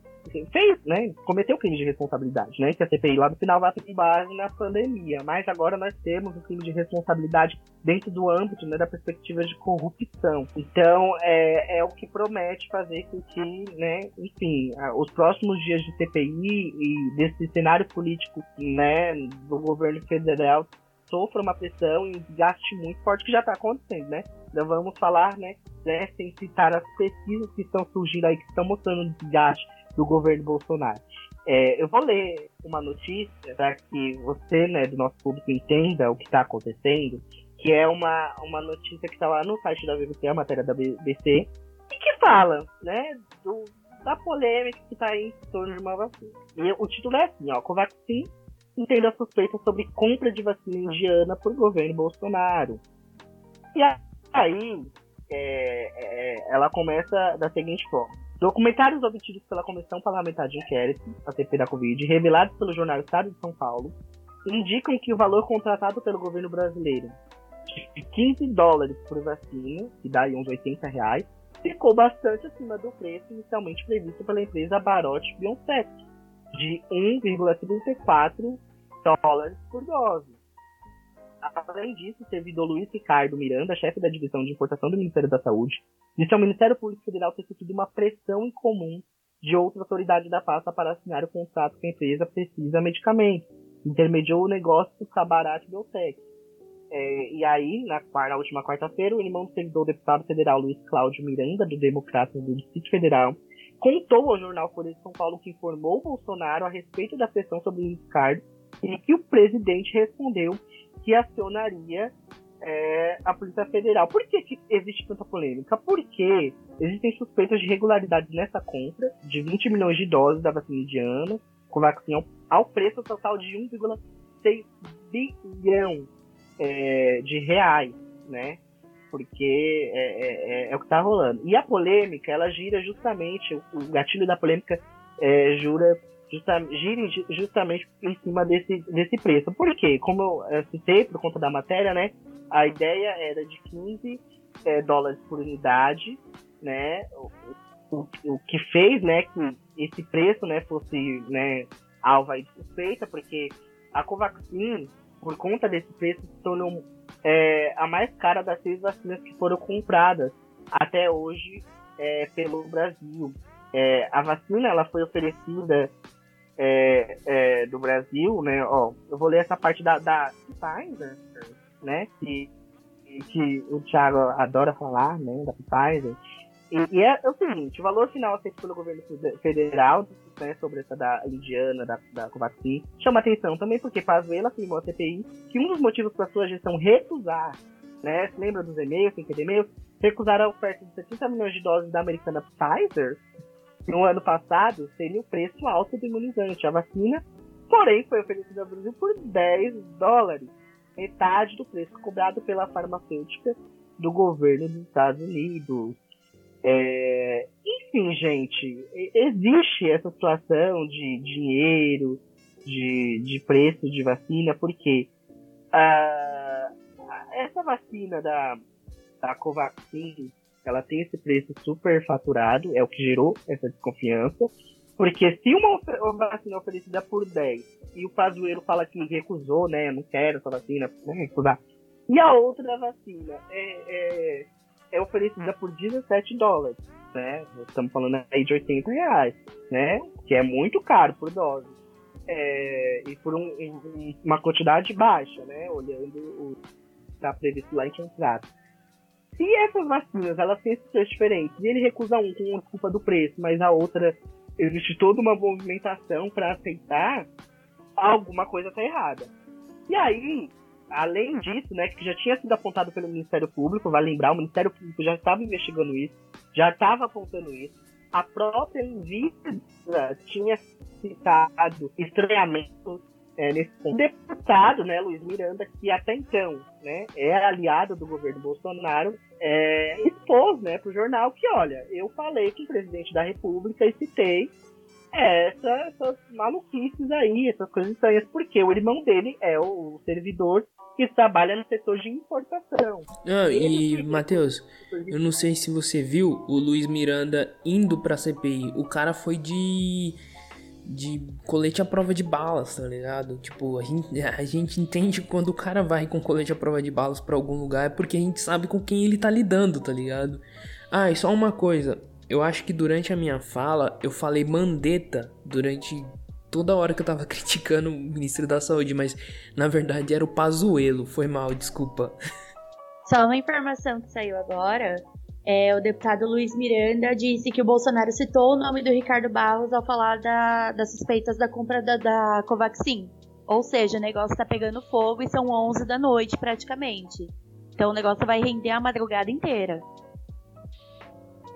fez, né, cometeu crime de responsabilidade, né, que a CPI lá no final vai ter base na pandemia, mas agora nós temos um crime de responsabilidade dentro do âmbito, né, da perspectiva de corrupção. Então, é, é o que promete fazer com que, né, enfim, os próximos dias de CPI e desse cenário político, né, do governo federal sofra uma pressão e um desgaste muito forte que já está acontecendo, né? Então vamos falar, né, né, sem citar as pesquisas que estão surgindo aí, que estão mostrando desgaste do governo Bolsonaro. É, eu vou ler uma notícia para que você, né, do nosso público, entenda o que está acontecendo, que é uma, uma notícia que está lá no site da BBC, a matéria da BBC, e que fala, né, do, da polêmica que está em torno de uma vacina. E o título é assim, ó, Covaxin entenda suspeitas sobre compra de vacina indiana por governo Bolsonaro. E aí, é, é, ela começa da seguinte forma. Documentários obtidos pela Comissão Parlamentar de Inquérito, a CP da Covid, revelados pelo jornal Estado de São Paulo, indicam que o valor contratado pelo governo brasileiro de 15 dólares por vacina, que dá aí uns 80 reais, ficou bastante acima do preço inicialmente previsto pela empresa Barote BioNTech, de 1,34 dólares por dose. Além disso, servido Luiz Ricardo Miranda, chefe da divisão de importação do Ministério da Saúde, disse ao Ministério Público Federal ter sofrido uma pressão em comum de outra autoridade da pasta para assinar o contrato que a empresa precisa medicamentos. Intermediou o negócio com a Barat Biotech. É, e aí, na, na última quarta-feira, o irmão do servidor deputado federal Luiz Cláudio Miranda, do Democratas do Distrito Federal, contou ao jornal Folha de São Paulo que informou Bolsonaro a respeito da pressão sobre o Ricardo e que o presidente respondeu que acionaria é, a Polícia Federal. Por que, que existe tanta polêmica? Porque existem suspeitas de irregularidades nessa compra de 20 milhões de doses da vacina indiana, com vacina ao preço total de 1,6 bilhão é, de reais, né? Porque é, é, é, é o que está rolando. E a polêmica, ela gira justamente, o gatilho da polêmica é, jura justa, gira justamente em cima desse, desse preço. Por quê? Como eu citei por conta da matéria, né? A ideia era de 15 é, dólares por unidade, né? O, o, que fez, né, que esse preço, né, fosse, né, alva de suspeita, porque a Covaxin, por conta desse preço, se tornou é, a mais cara das seis vacinas que foram compradas até hoje é, pelo Brasil. É, a vacina ela foi oferecida é, é, do Brasil, né? Ó, eu vou ler essa parte da, da Pfizer, né? Que, que o Thiago adora falar, né? Da Pfizer. E, e é, é, o seguinte, o valor final aceito pelo governo federal né, sobre essa da indiana, da, da Covaxin, chama atenção também porque Pazuello afirmou à CPI que um dos motivos para sua gestão recusar, né, se lembra dos e-mails, sem e-mails, recusar a oferta de 70 milhões de doses da americana Pfizer, no ano passado, seria o preço alto do imunizante. A vacina, porém, foi oferecida ao Brasil por 10 dólares, metade do preço cobrado pela farmacêutica do governo dos Estados Unidos. É... Enfim, gente, existe essa situação de dinheiro, de, de preço de vacina, porque uh, essa vacina da, da Covaxin ela tem esse preço super faturado, é o que gerou essa desconfiança. Porque se uma, vacina oferecida por 10 e o Pazuello fala que recusou, né? Não quero essa vacina, não recusar. E a outra vacina é, é, é oferecida por 17 dólares, né? Estamos falando aí de 80 reais, né? Que é muito caro por dose. É, e por um, uma quantidade baixa, né? Olhando o que está previsto lá em contrato. Se essas vacinas elas têm preços diferentes e ele recusa um com a culpa do preço, mas a outra existe toda uma movimentação para aceitar, alguma coisa está errada. E aí, além disso, né, que já tinha sido apontado pelo Ministério Público, vai lembrar, o Ministério Público já estava investigando isso, já estava apontando isso. A própria Anvisa tinha citado estranhamento é, nesse ponto. O deputado, né, Luiz Miranda, que até então né, é aliado do governo Bolsonaro, é, expôs né, para o jornal que, olha, eu falei com o presidente da República e citei essa, essas maluquices aí, essas coisas estranhas, porque o irmão dele é o, servidor que trabalha no setor de importação. Ah, e, Matheus, eu não sei se você viu o Luiz Miranda indo pra CPI. O cara foi de de colete à prova de balas, tá ligado? Tipo, a gente, a gente entende quando o cara vai com colete à prova de balas para algum lugar é porque a gente sabe com quem ele tá lidando, tá ligado? Ah, e só uma coisa, eu acho que durante a minha fala eu falei mandeta durante toda hora que eu tava criticando o ministro da Saúde, mas na verdade era o Pazuelo, foi mal, desculpa. Só uma informação que saiu agora é, o deputado Luiz Miranda disse que o Bolsonaro citou o nome do Ricardo Barros ao falar da, das suspeitas da compra da, da Covaxin. Ou seja, o negócio está pegando fogo e são 11 da noite praticamente. Então o negócio vai render a madrugada inteira.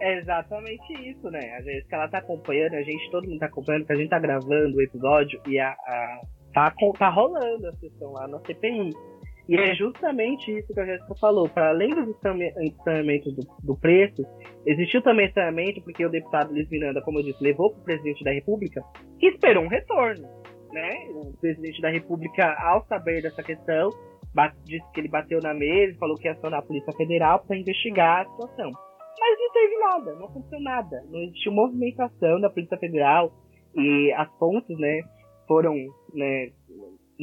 É exatamente isso, né? Às vezes que ela tá acompanhando, a gente, todo mundo tá acompanhando, que a gente tá gravando o episódio e a, a tá, tá rolando a sessão lá na CPI. E é justamente isso que a Jéssica falou. Para além dos estranhamentos do, do, preço, existiu também estranhamento porque o deputado Luiz Miranda, como eu disse, levou para o presidente da República e esperou um retorno. Né? O presidente da República, ao saber dessa questão, bate, disse que ele bateu na mesa falou que ia acionar a Polícia Federal para investigar a situação. Mas não teve nada, não aconteceu nada. Não existiu movimentação da Polícia Federal e as fontes né, foram né,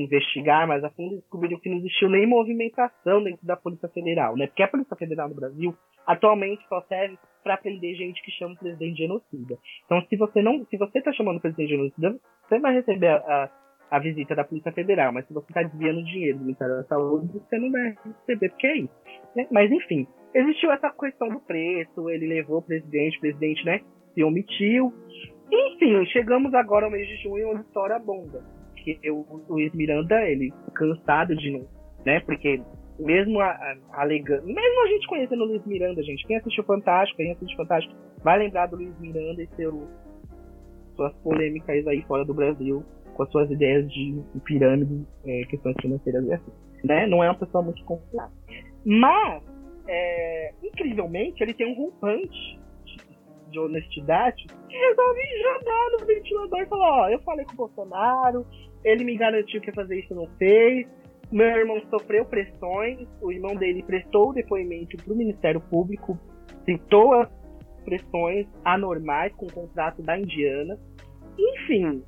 investigar mais a fundo descobriram que não existiu nem movimentação dentro da Polícia Federal, né? Porque a Polícia Federal no Brasil atualmente só serve para prender gente que chama o presidente de genocida. Então, se você não, se você está chamando o presidente de genocida, você vai receber a, a, a, visita da Polícia Federal, mas se você está desviando dinheiro do Ministério da Saúde, você não vai receber, porque é isso. Né? Mas enfim, existiu essa questão do preço, ele levou o presidente, o presidente, né, se omitiu. Enfim, chegamos agora ao mês de junho, onde estoura bomba porque o Luiz Miranda, ele cansado de não, né? Porque mesmo alegando, mesmo a gente conhecendo o Luiz Miranda, gente, quem assistiu Fantástico, quem assistiu Fantástico, vai lembrar do Luiz Miranda e seu, suas polêmicas aí fora do Brasil, com as suas ideias de pirâmide, é, questões financeiras e assim. Né? Não é uma pessoa muito confiável. Mas, é, incrivelmente, ele tem um rompante de honestidade que resolve jogar no ventilador e falar, ó, eu falei com o Bolsonaro, ele me garantiu que ia fazer isso não fez, meu irmão sofreu pressões, o irmão dele prestou o depoimento para o Ministério Público, citou as pressões anormais com o contrato da Indiana. Enfim,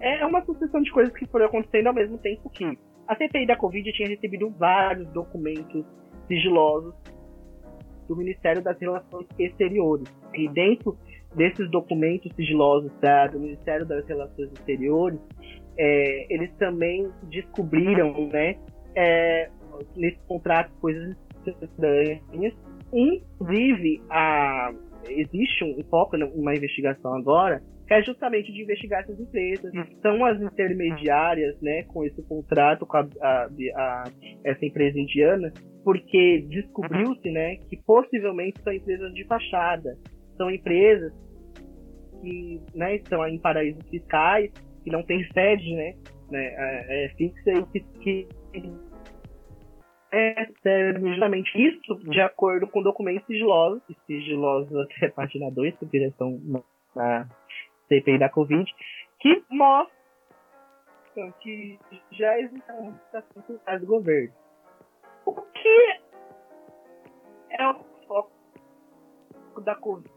é uma sucessão de coisas que foram acontecendo ao mesmo tempo que a CPI da Covid tinha recebido vários documentos sigilosos do Ministério das Relações Exteriores. E dentro desses documentos sigilosos do Ministério das Relações Exteriores, é, eles também descobriram, né, é, nesse contrato, coisas estranhas. Inclusive, a, existe um foco numa investigação agora que é justamente de investigar essas empresas, que são as intermediárias, né, com esse contrato com a, a, a, essa empresa indiana, porque descobriu-se, né, que possivelmente são empresas de fachada, são empresas que, né, estão em paraísos fiscais que não tem sede, né? né é, fixa e que, que é, justamente isso de acordo com documentos sigilosos, sigilosos até página 2, porque já na CPI da Covid, que mostram que já existe uma situação do governo. O que é o foco da Covid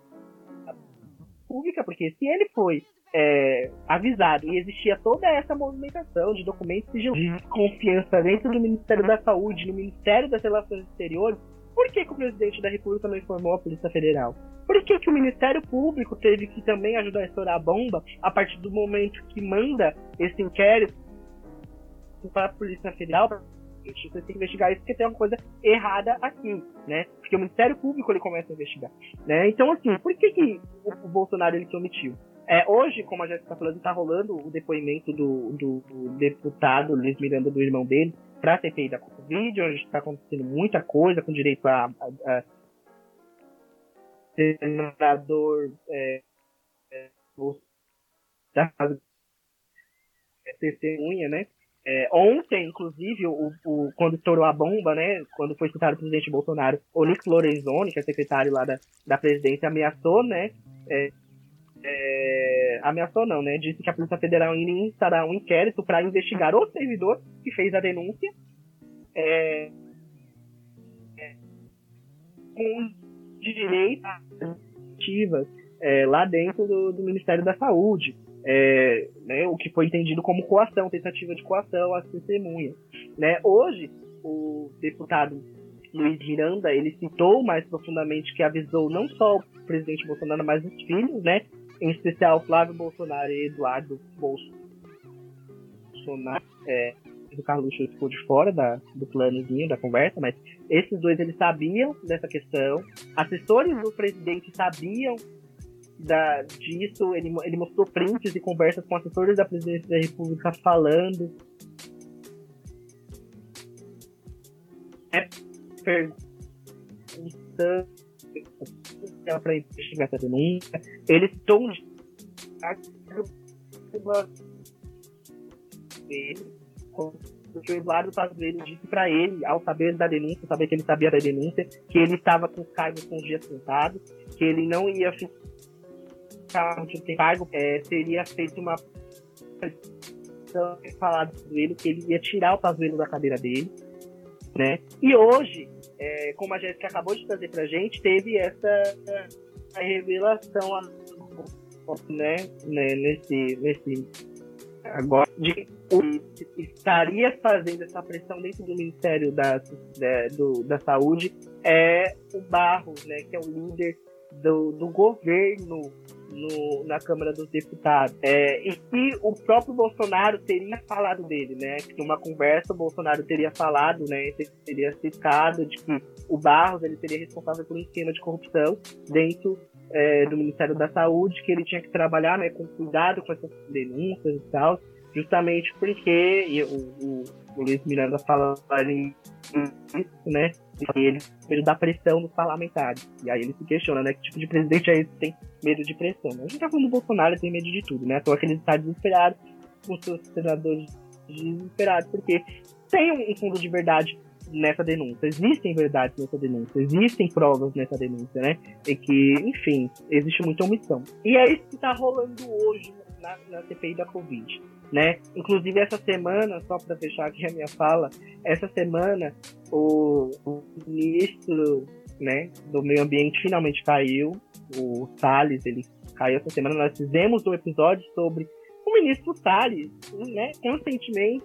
pública, porque se ele foi é, avisado e existia toda essa movimentação de documentos de confiança dentro do Ministério da Saúde, no Ministério das Relações Exteriores, por que, que, o presidente da República não informou a Polícia Federal? Por que, que o Ministério Público teve que também ajudar a estourar a bomba a partir do momento que manda esse inquérito para a Polícia Federal? Você tem que investigar isso porque tem uma coisa errada aqui, né? Porque o Ministério Público ele começa a investigar, né? Então assim, por que, que o Bolsonaro ele se omitiu? É, hoje, como a gente está falando, está rolando o depoimento do, do, do, deputado Luiz Miranda, do irmão dele, para a CPI da Covid, onde está acontecendo muita coisa com direito a, a, a senador é, é, da testemunha, né? É, ontem, inclusive, o, o, quando estourou a bomba, né? Quando foi citado o presidente Bolsonaro, o Nick Lorenzoni, que é secretário lá da, da presidência, ameaçou, né? É, é, ameaçou não, né? Disse que a Polícia Federal instaurar um inquérito para investigar o servidor que fez a denúncia é, é, com direito ativas é, lá dentro do, do, Ministério da Saúde. É, né, o que foi entendido como coação, tentativa de coação às testemunhas. Né? Hoje, o deputado Luiz Miranda, ele citou mais profundamente que avisou não só o presidente Bolsonaro, mas os filhos, né, em especial Flávio Bolsonaro e Eduardo Bolsonaro. É, o Carlos ficou de fora da, do planozinho da conversa, mas esses dois eles sabiam dessa questão. Assessores do presidente sabiam da, disso. Ele, ele mostrou prints e conversas com assessores da presidência da República falando. É, perguntando para investigar essa denúncia. Eles estão porque o Eduardo Pazuello disse para ele, ao saber da denúncia, saber que ele sabia da denúncia, que ele estava com os cargos com os dias contados, que ele não ia ficar de cargo, é, seria feito uma falado ele que ele ia tirar o Pazuello da cadeira dele, né? E hoje é, como a Jéssica acabou de trazer pra gente, teve essa revelação né, né, nesse, nesse agora de estaria fazendo essa pressão dentro do Ministério da, da, do, da Saúde é o Barros, né, que é o líder do, do governo no, na Câmara dos Deputados. É, e que o próprio Bolsonaro teria falado dele, né? Que numa conversa o Bolsonaro teria falado, né? Teria citado de que o Barros ele seria responsável por um esquema de corrupção dentro é, do Ministério da Saúde, que ele tinha que trabalhar né, com cuidado com essas denúncias e tal, justamente porque o, o, o Luiz Miranda fala isso, né? E ele medo da pressão dos parlamentares. E aí ele se questiona, né? Que tipo de presidente é esse que tem medo de pressão? A gente tá falando do Bolsonaro, tem medo de tudo, né? Então aquele está desesperado com seus senadores desesperados, porque tem um fundo de verdade nessa denúncia. Existem verdades nessa denúncia, existem provas nessa denúncia, né? E que, enfim, existe muita omissão. E é isso que está rolando hoje na, na CPI da Covid. Né? Inclusive essa semana, só para fechar aqui a minha fala, essa semana o, ministro né, do meio ambiente finalmente caiu, o Salles, ele caiu essa semana. Nós fizemos um episódio sobre o ministro Salles, né, conscientemente,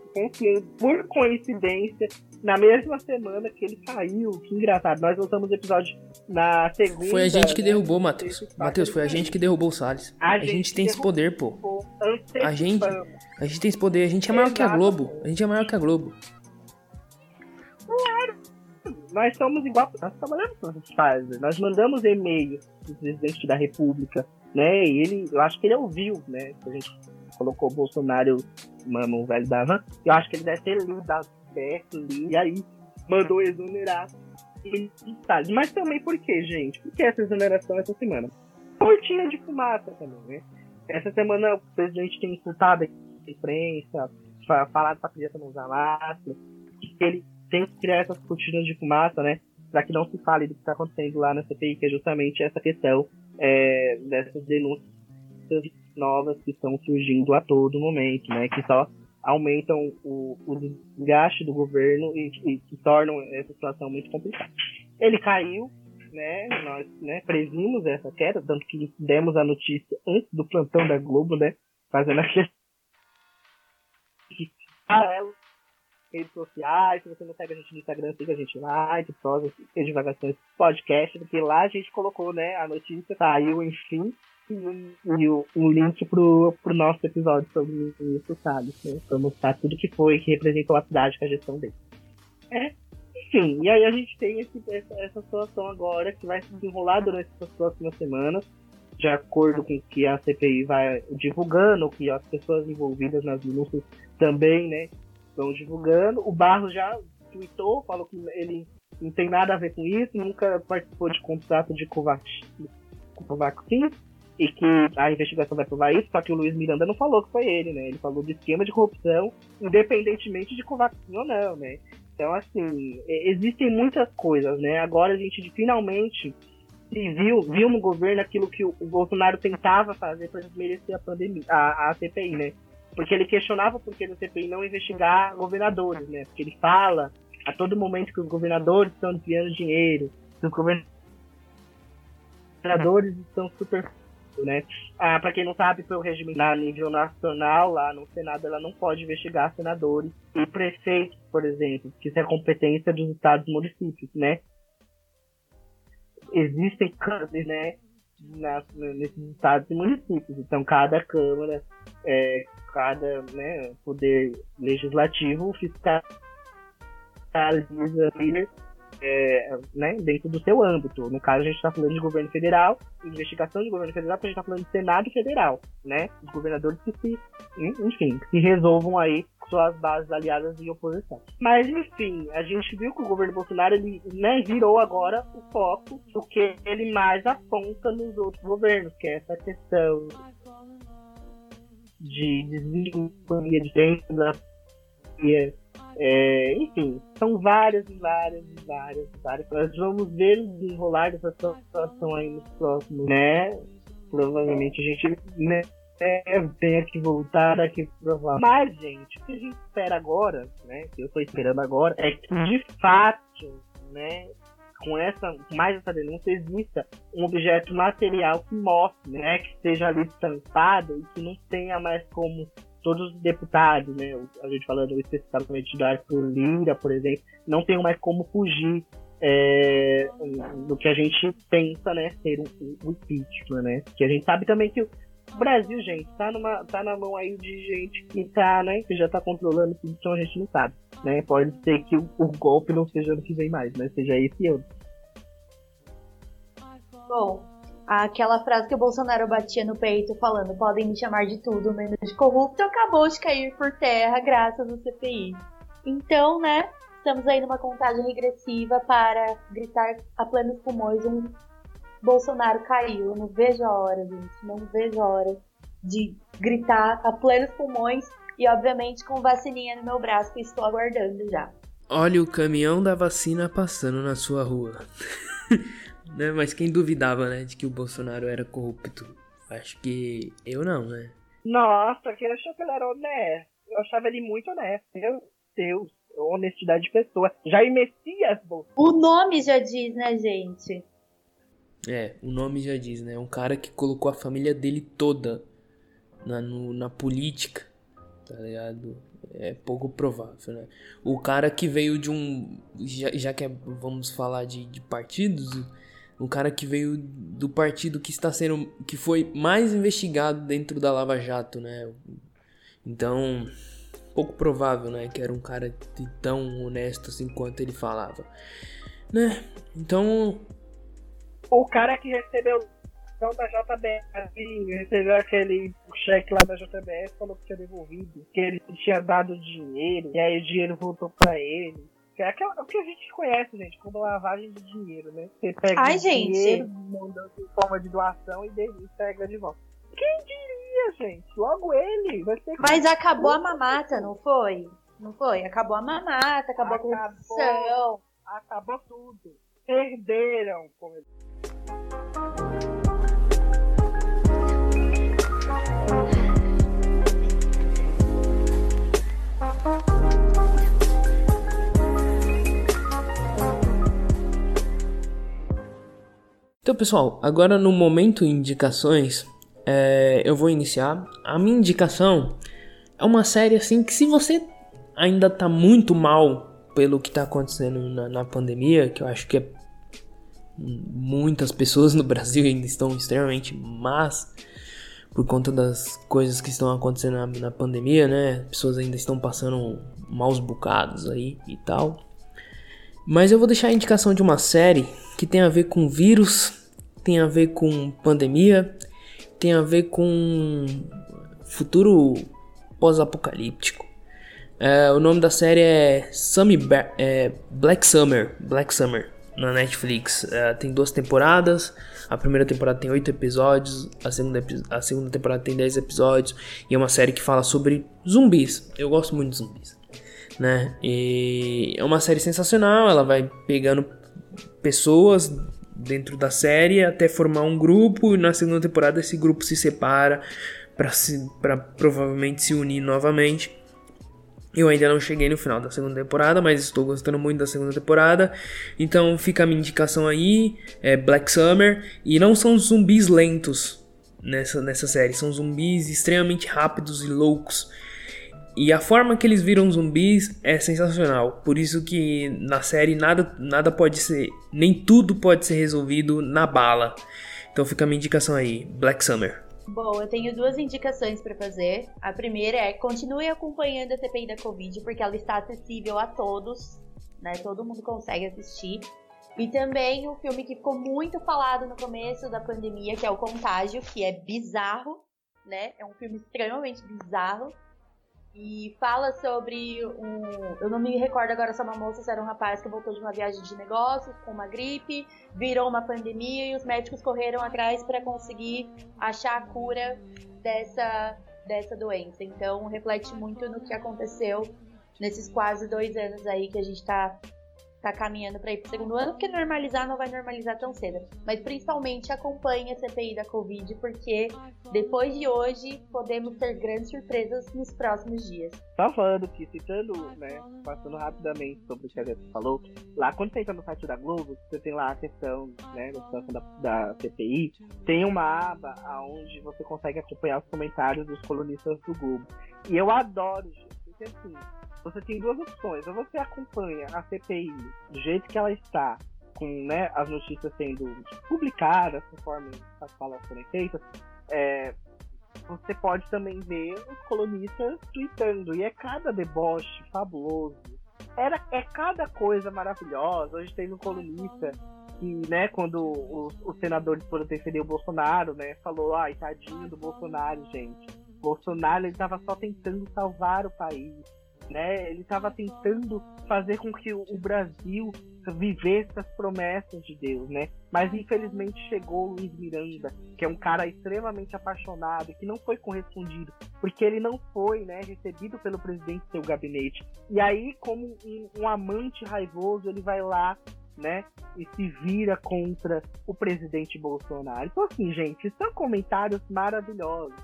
por coincidência, na mesma semana que ele caiu. Que engraçado. Nós lançamos o episódio na segunda. Foi a gente que derrubou, né? Matheus. Matheus, foi a gente que derrubou o Salles. A, a gente, gente tem esse poder, pô. A gente, a gente tem esse poder. A gente é maior Exato. que a Globo. A gente é maior que a Globo. Claro. Nós somos igual. Nós trabalhamos com essas fases. Nós mandamos e-mail pro presidente da República, né? E ele, eu acho que ele ouviu, né? A gente colocou o Bolsonaro, mano, o velho da van. Eu acho que ele deve ter lido perto ali, e aí mandou exonerar ele Mas também por quê, gente? Por que essa exoneração essa semana? Cortina de fumaça também, né? Essa semana o presidente tem insultado a imprensa, falado pra criança não usar máscara, que ele tem que criar essas cortinas de fumaça, né? Para que não se fale do que está acontecendo lá na CPI, que é justamente essa questão é, dessas denúncias novas que estão surgindo a todo momento, né? Que só aumentam o, o desgaste do governo e, e, e, tornam essa situação muito complicada. Ele caiu, né? Nós né, previmos essa queda, tanto que demos a notícia antes do plantão da Globo, né? Fazendo aquele paralelo redes sociais, se você não segue a gente no Instagram, siga a gente lá, de prosa, de divagações podcast, porque lá a gente colocou, né, a notícia, saiu, enfim, e o, um link pro, pro nosso episódio sobre o ministro Salles, né? Pra mostrar tudo que foi, que representou a cidade com a gestão dele. É, enfim, e aí a gente tem esse, essa, essa situação agora que vai se desenrolar durante essas próximas semanas, de acordo com o que a CPI vai divulgando, que as pessoas envolvidas nas denúncias também, né, estão divulgando. O Barros já tweetou, falou que ele não tem nada a ver com isso, nunca participou de contrato de Covaxin e que a investigação vai provar isso, só que o Luiz Miranda não falou que foi ele, né? Ele falou de esquema de corrupção, independentemente de Covaxin ou não, né? Então, assim, existem muitas coisas, né? Agora a gente finalmente viu, viu no governo aquilo que o, Bolsonaro tentava fazer para desmerecer a pandemia, a, a CPI, né? Porque ele questionava por que a CPI não investigar governadores, né? Porque ele fala a todo momento que os governadores estão desviando dinheiro, que os governadores estão super né? Ah, para quem não sabe, pelo regime na nível nacional, lá no Senado, ela não pode investigar senadores e prefeitos, por exemplo, que isso é competência dos estados e municípios, né? Existem câmeras, né? Nas, nesses estados e municípios. Então, cada câmara, é, cada né, poder legislativo fiscaliza é, né, dentro do seu âmbito. No caso, a gente está falando de governo federal, investigação de governo federal, porque a gente está falando de Senado Federal, né? Os governadores que se, enfim, que resolvam aí suas bases aliadas em oposição. Mas, enfim, a gente viu que o governo Bolsonaro, ele né, virou agora o foco do que ele mais aponta nos outros governos, que é essa questão de desenvolvimento de da é, enfim, são várias e várias e várias várias. Nós vamos ver o desenrolar dessa situação aí nos próximos, né? Provavelmente a gente né, tenha que voltar aqui provar. Mas, gente, o que a gente espera agora, né? Que eu tô esperando agora, é que de fato, né? Com essa, mais essa denúncia, exista um objeto material que mostre, né? Que seja ali estampado e que não tenha mais como todos os deputados, né, a gente falando especificamente do Arthur Lira, por exemplo, não tem mais como fugir é, do que a gente pensa, né, ser um, um impeachment, né, que a gente sabe também que o Brasil, gente, tá, numa, tá na mão aí de gente que tá, né, que já tá controlando tudo, então a gente não sabe, né, pode ser que o, o golpe não seja ano que vem mais, né, seja esse ano. Bom, aquela frase que o Bolsonaro batia no peito falando podem me chamar de tudo menos de corrupto acabou de cair por terra graças ao CPI. Então, né, estamos aí numa contagem regressiva para gritar a plenos pulmões um Bolsonaro caiu. Eu não vejo a hora, gente. Não vejo a hora de gritar a plenos pulmões e, obviamente, com vacininha no meu braço que estou aguardando já. Olha o caminhão da vacina passando na sua rua. né? Mas quem duvidava, né, de que o Bolsonaro era corrupto? Acho que eu não, né? Nossa, quem achou que ele era honesto? Eu achava ele muito honesto. Meu Deus, honestidade de pessoa. Jair Messias, Bolsonaro. O nome já diz, né, gente? É, o nome já diz, né? É um cara que colocou a família dele toda na, no, na política, tá ligado? É pouco provável, né? O cara que veio de um. Já, já que é, vamos falar de, de partidos, o cara que veio do partido que está sendo. que foi mais investigado dentro da Lava Jato, né? Então, pouco provável, né? Que era um cara tão honesto assim quanto ele falava, né? Então, o cara que recebeu da JBS, recebeu aquele cheque lá da JBS, falou que tinha devolvido, que ele tinha dado dinheiro, e aí o dinheiro voltou pra ele. Que é o que a gente conhece, gente, como lavagem de dinheiro, né? Você pega Ai, gente. dinheiro, manda em forma de doação e, pega de volta. Quem diria, gente? Logo ele vai ter Mas acabou a mamata, não foi? Não foi? Acabou a mamata, acabou, acabou a corrupção. Acabou tudo. Perderam. Como... Então, pessoal, agora no momento indicações, é, eu vou iniciar. A minha indicação é uma série assim que se você ainda tá muito mal pelo que tá acontecendo na, na pandemia, que eu acho que é muitas pessoas no Brasil ainda estão extremamente más por conta das coisas que estão acontecendo na, na pandemia, né? Pessoas ainda estão passando maus bocados aí e tal. Mas eu vou deixar a indicação de uma série que tem a ver com vírus, tem a ver com pandemia, tem a ver com futuro pós-apocalíptico. É, o nome da série é, Summy é Black Summer, Black Summer na Netflix. É, tem duas temporadas. A primeira temporada tem oito episódios, a segunda, a segunda temporada tem dez episódios e é uma série que fala sobre zumbis. Eu gosto muito de zumbis né? E é uma série sensacional, ela vai pegando pessoas dentro da série até formar um grupo e na segunda temporada esse grupo se separa para provavelmente se unir novamente. Eu ainda não cheguei no final da segunda temporada, mas estou gostando muito da segunda temporada. Então fica a minha indicação aí, é Black Summer. E não são zumbis lentos nessa, nessa série, são zumbis extremamente rápidos e loucos. E a forma que eles viram zumbis é sensacional. Por isso que na série nada, nada pode ser. Nem tudo pode ser resolvido na bala. Então fica a minha indicação aí: Black Summer. Bom, eu tenho duas indicações para fazer. A primeira é continue acompanhando a CPI da Covid, porque ela está acessível a todos, né? Todo mundo consegue assistir. E também o filme que ficou muito falado no começo da pandemia, que é o Contágio, que é bizarro, né? É um filme extremamente bizarro e fala sobre um. Eu não me recordo agora se é uma moça, se era um rapaz que voltou de uma viagem de negócios com uma gripe, virou uma pandemia e os médicos correram atrás para conseguir achar a cura dessa, dessa doença. Então, reflete muito no que aconteceu nesses quase dois anos aí que a gente está tá caminhando para ir pro segundo ano, porque normalizar não vai normalizar tão cedo. Mas principalmente acompanhe a CPI da Covid, porque depois de hoje podemos ter grandes surpresas nos próximos dias. Tá falando que, citando, né, passando rapidamente sobre o que a gente falou, lá quando você entra no site da Globo, você tem lá a questão, né, da situação da, da CPI, tem uma aba onde você consegue acompanhar os comentários dos colunistas do Globo. E eu adoro, gente, porque assim, você tem duas opções. Ou você acompanha a CPI do jeito que ela está, com né, as notícias sendo publicadas, conforme as falas forem feitas, é, você pode também ver os colonistas tweetando. E é cada deboche fabuloso. Era, é cada coisa maravilhosa. Hoje tem um colunista que, né, quando os, os senadores foram defender o Bolsonaro, né, falou, ai, tadinho do Bolsonaro, gente. Bolsonaro, ele tava só tentando salvar o país né? Ele estava tentando fazer com que o Brasil vivesse as promessas de Deus, né? Mas infelizmente chegou Luiz Miranda, que é um cara extremamente apaixonado, que não foi correspondido, porque ele não foi, né, recebido pelo presidente do seu gabinete. E aí, como um, um amante raivoso, ele vai lá né? E se vira contra o presidente Bolsonaro. Então, assim, gente, são comentários maravilhosos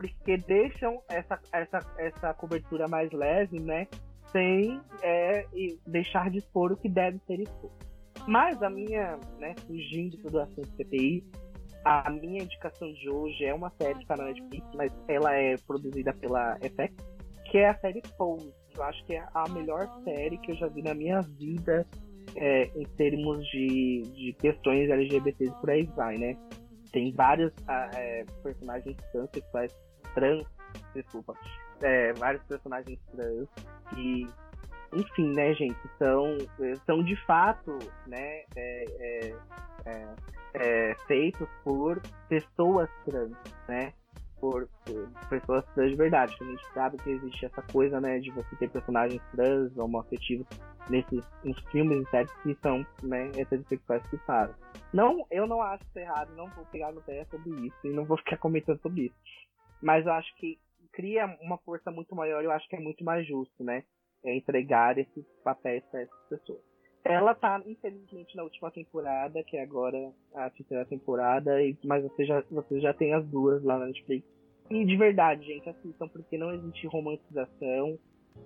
porque deixam essa, essa, essa cobertura mais leve, né? Sem é, deixar de expor o que deve ser exposto. Mas a minha, né, fugindo do assunto CPI, a minha indicação de hoje é uma série que está na Netflix, mas ela é produzida pela FX, que é a série Pose. Eu acho que é a melhor série que eu já vi na minha vida é, em termos de, de questões LGBTs por aí vai, né? Tem vários ah, é, personagens transexuais trans, desculpa, é, vários personagens trans que, enfim, né, gente, são, são de fato, né, é, é, é, é feitos por pessoas trans, né, por, por, pessoas trans de verdade. A gente sabe que existe essa coisa, né, de você ter personagens trans, homoafetivos nesses nos filmes e séries que são, né, heterossexuais que falam. Não, eu não acho isso errado, não vou pegar no pé sobre isso e não vou ficar comentando sobre isso mas eu acho que cria uma força muito maior, eu acho que é muito mais justo, né? É entregar esses papéis para essas pessoas. Ela tá, infelizmente, na última temporada, que é agora a terceira temporada, mas você já, você já tem as duas lá na Netflix. E de verdade, gente, assistam, porque não existe romantização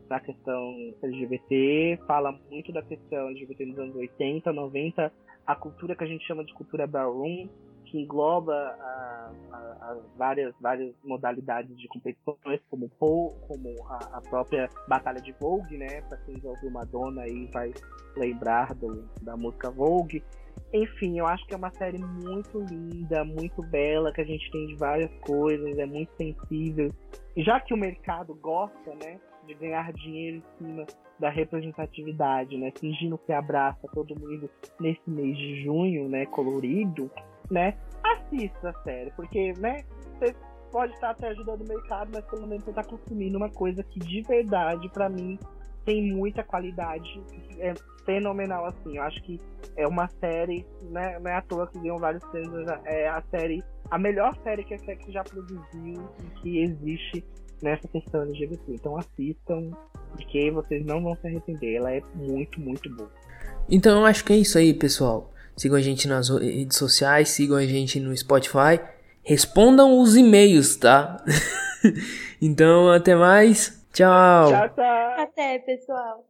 da questão LGBT, fala muito da questão LGBT nos anos 80, 90, a cultura que a gente chama de cultura ballroom, que engloba a, a, a várias, várias modalidades de competições, como como a, a, própria Batalha de Vogue, né? Para quem já ouviu Madonna aí vai lembrar do, da música Vogue. Enfim, eu acho que é uma série muito linda, muito bela, que a gente tem de várias coisas, é muito sensível. E já que o mercado gosta, né, de ganhar dinheiro em cima da representatividade, né, fingindo que abraça todo mundo nesse mês de junho, né, colorido, né, assista a série, porque, né, você pode estar até ajudando o mercado, mas pelo menos você está consumindo uma coisa que de verdade, para mim, tem muita qualidade, é fenomenal assim. Eu acho que é uma série, né, não é à toa que ganham vários prêmios, é a série, a melhor série que a FX já produziu e que existe nessa questão LGBT. Então assistam, porque vocês não vão se arrepender. Ela é muito, muito boa. Então eu acho que é isso aí, pessoal. Sigam a gente nas redes sociais, sigam a gente no Spotify. Respondam os e-mails, tá? então, até mais. Tchau. Tchau, tchau. Até, pessoal.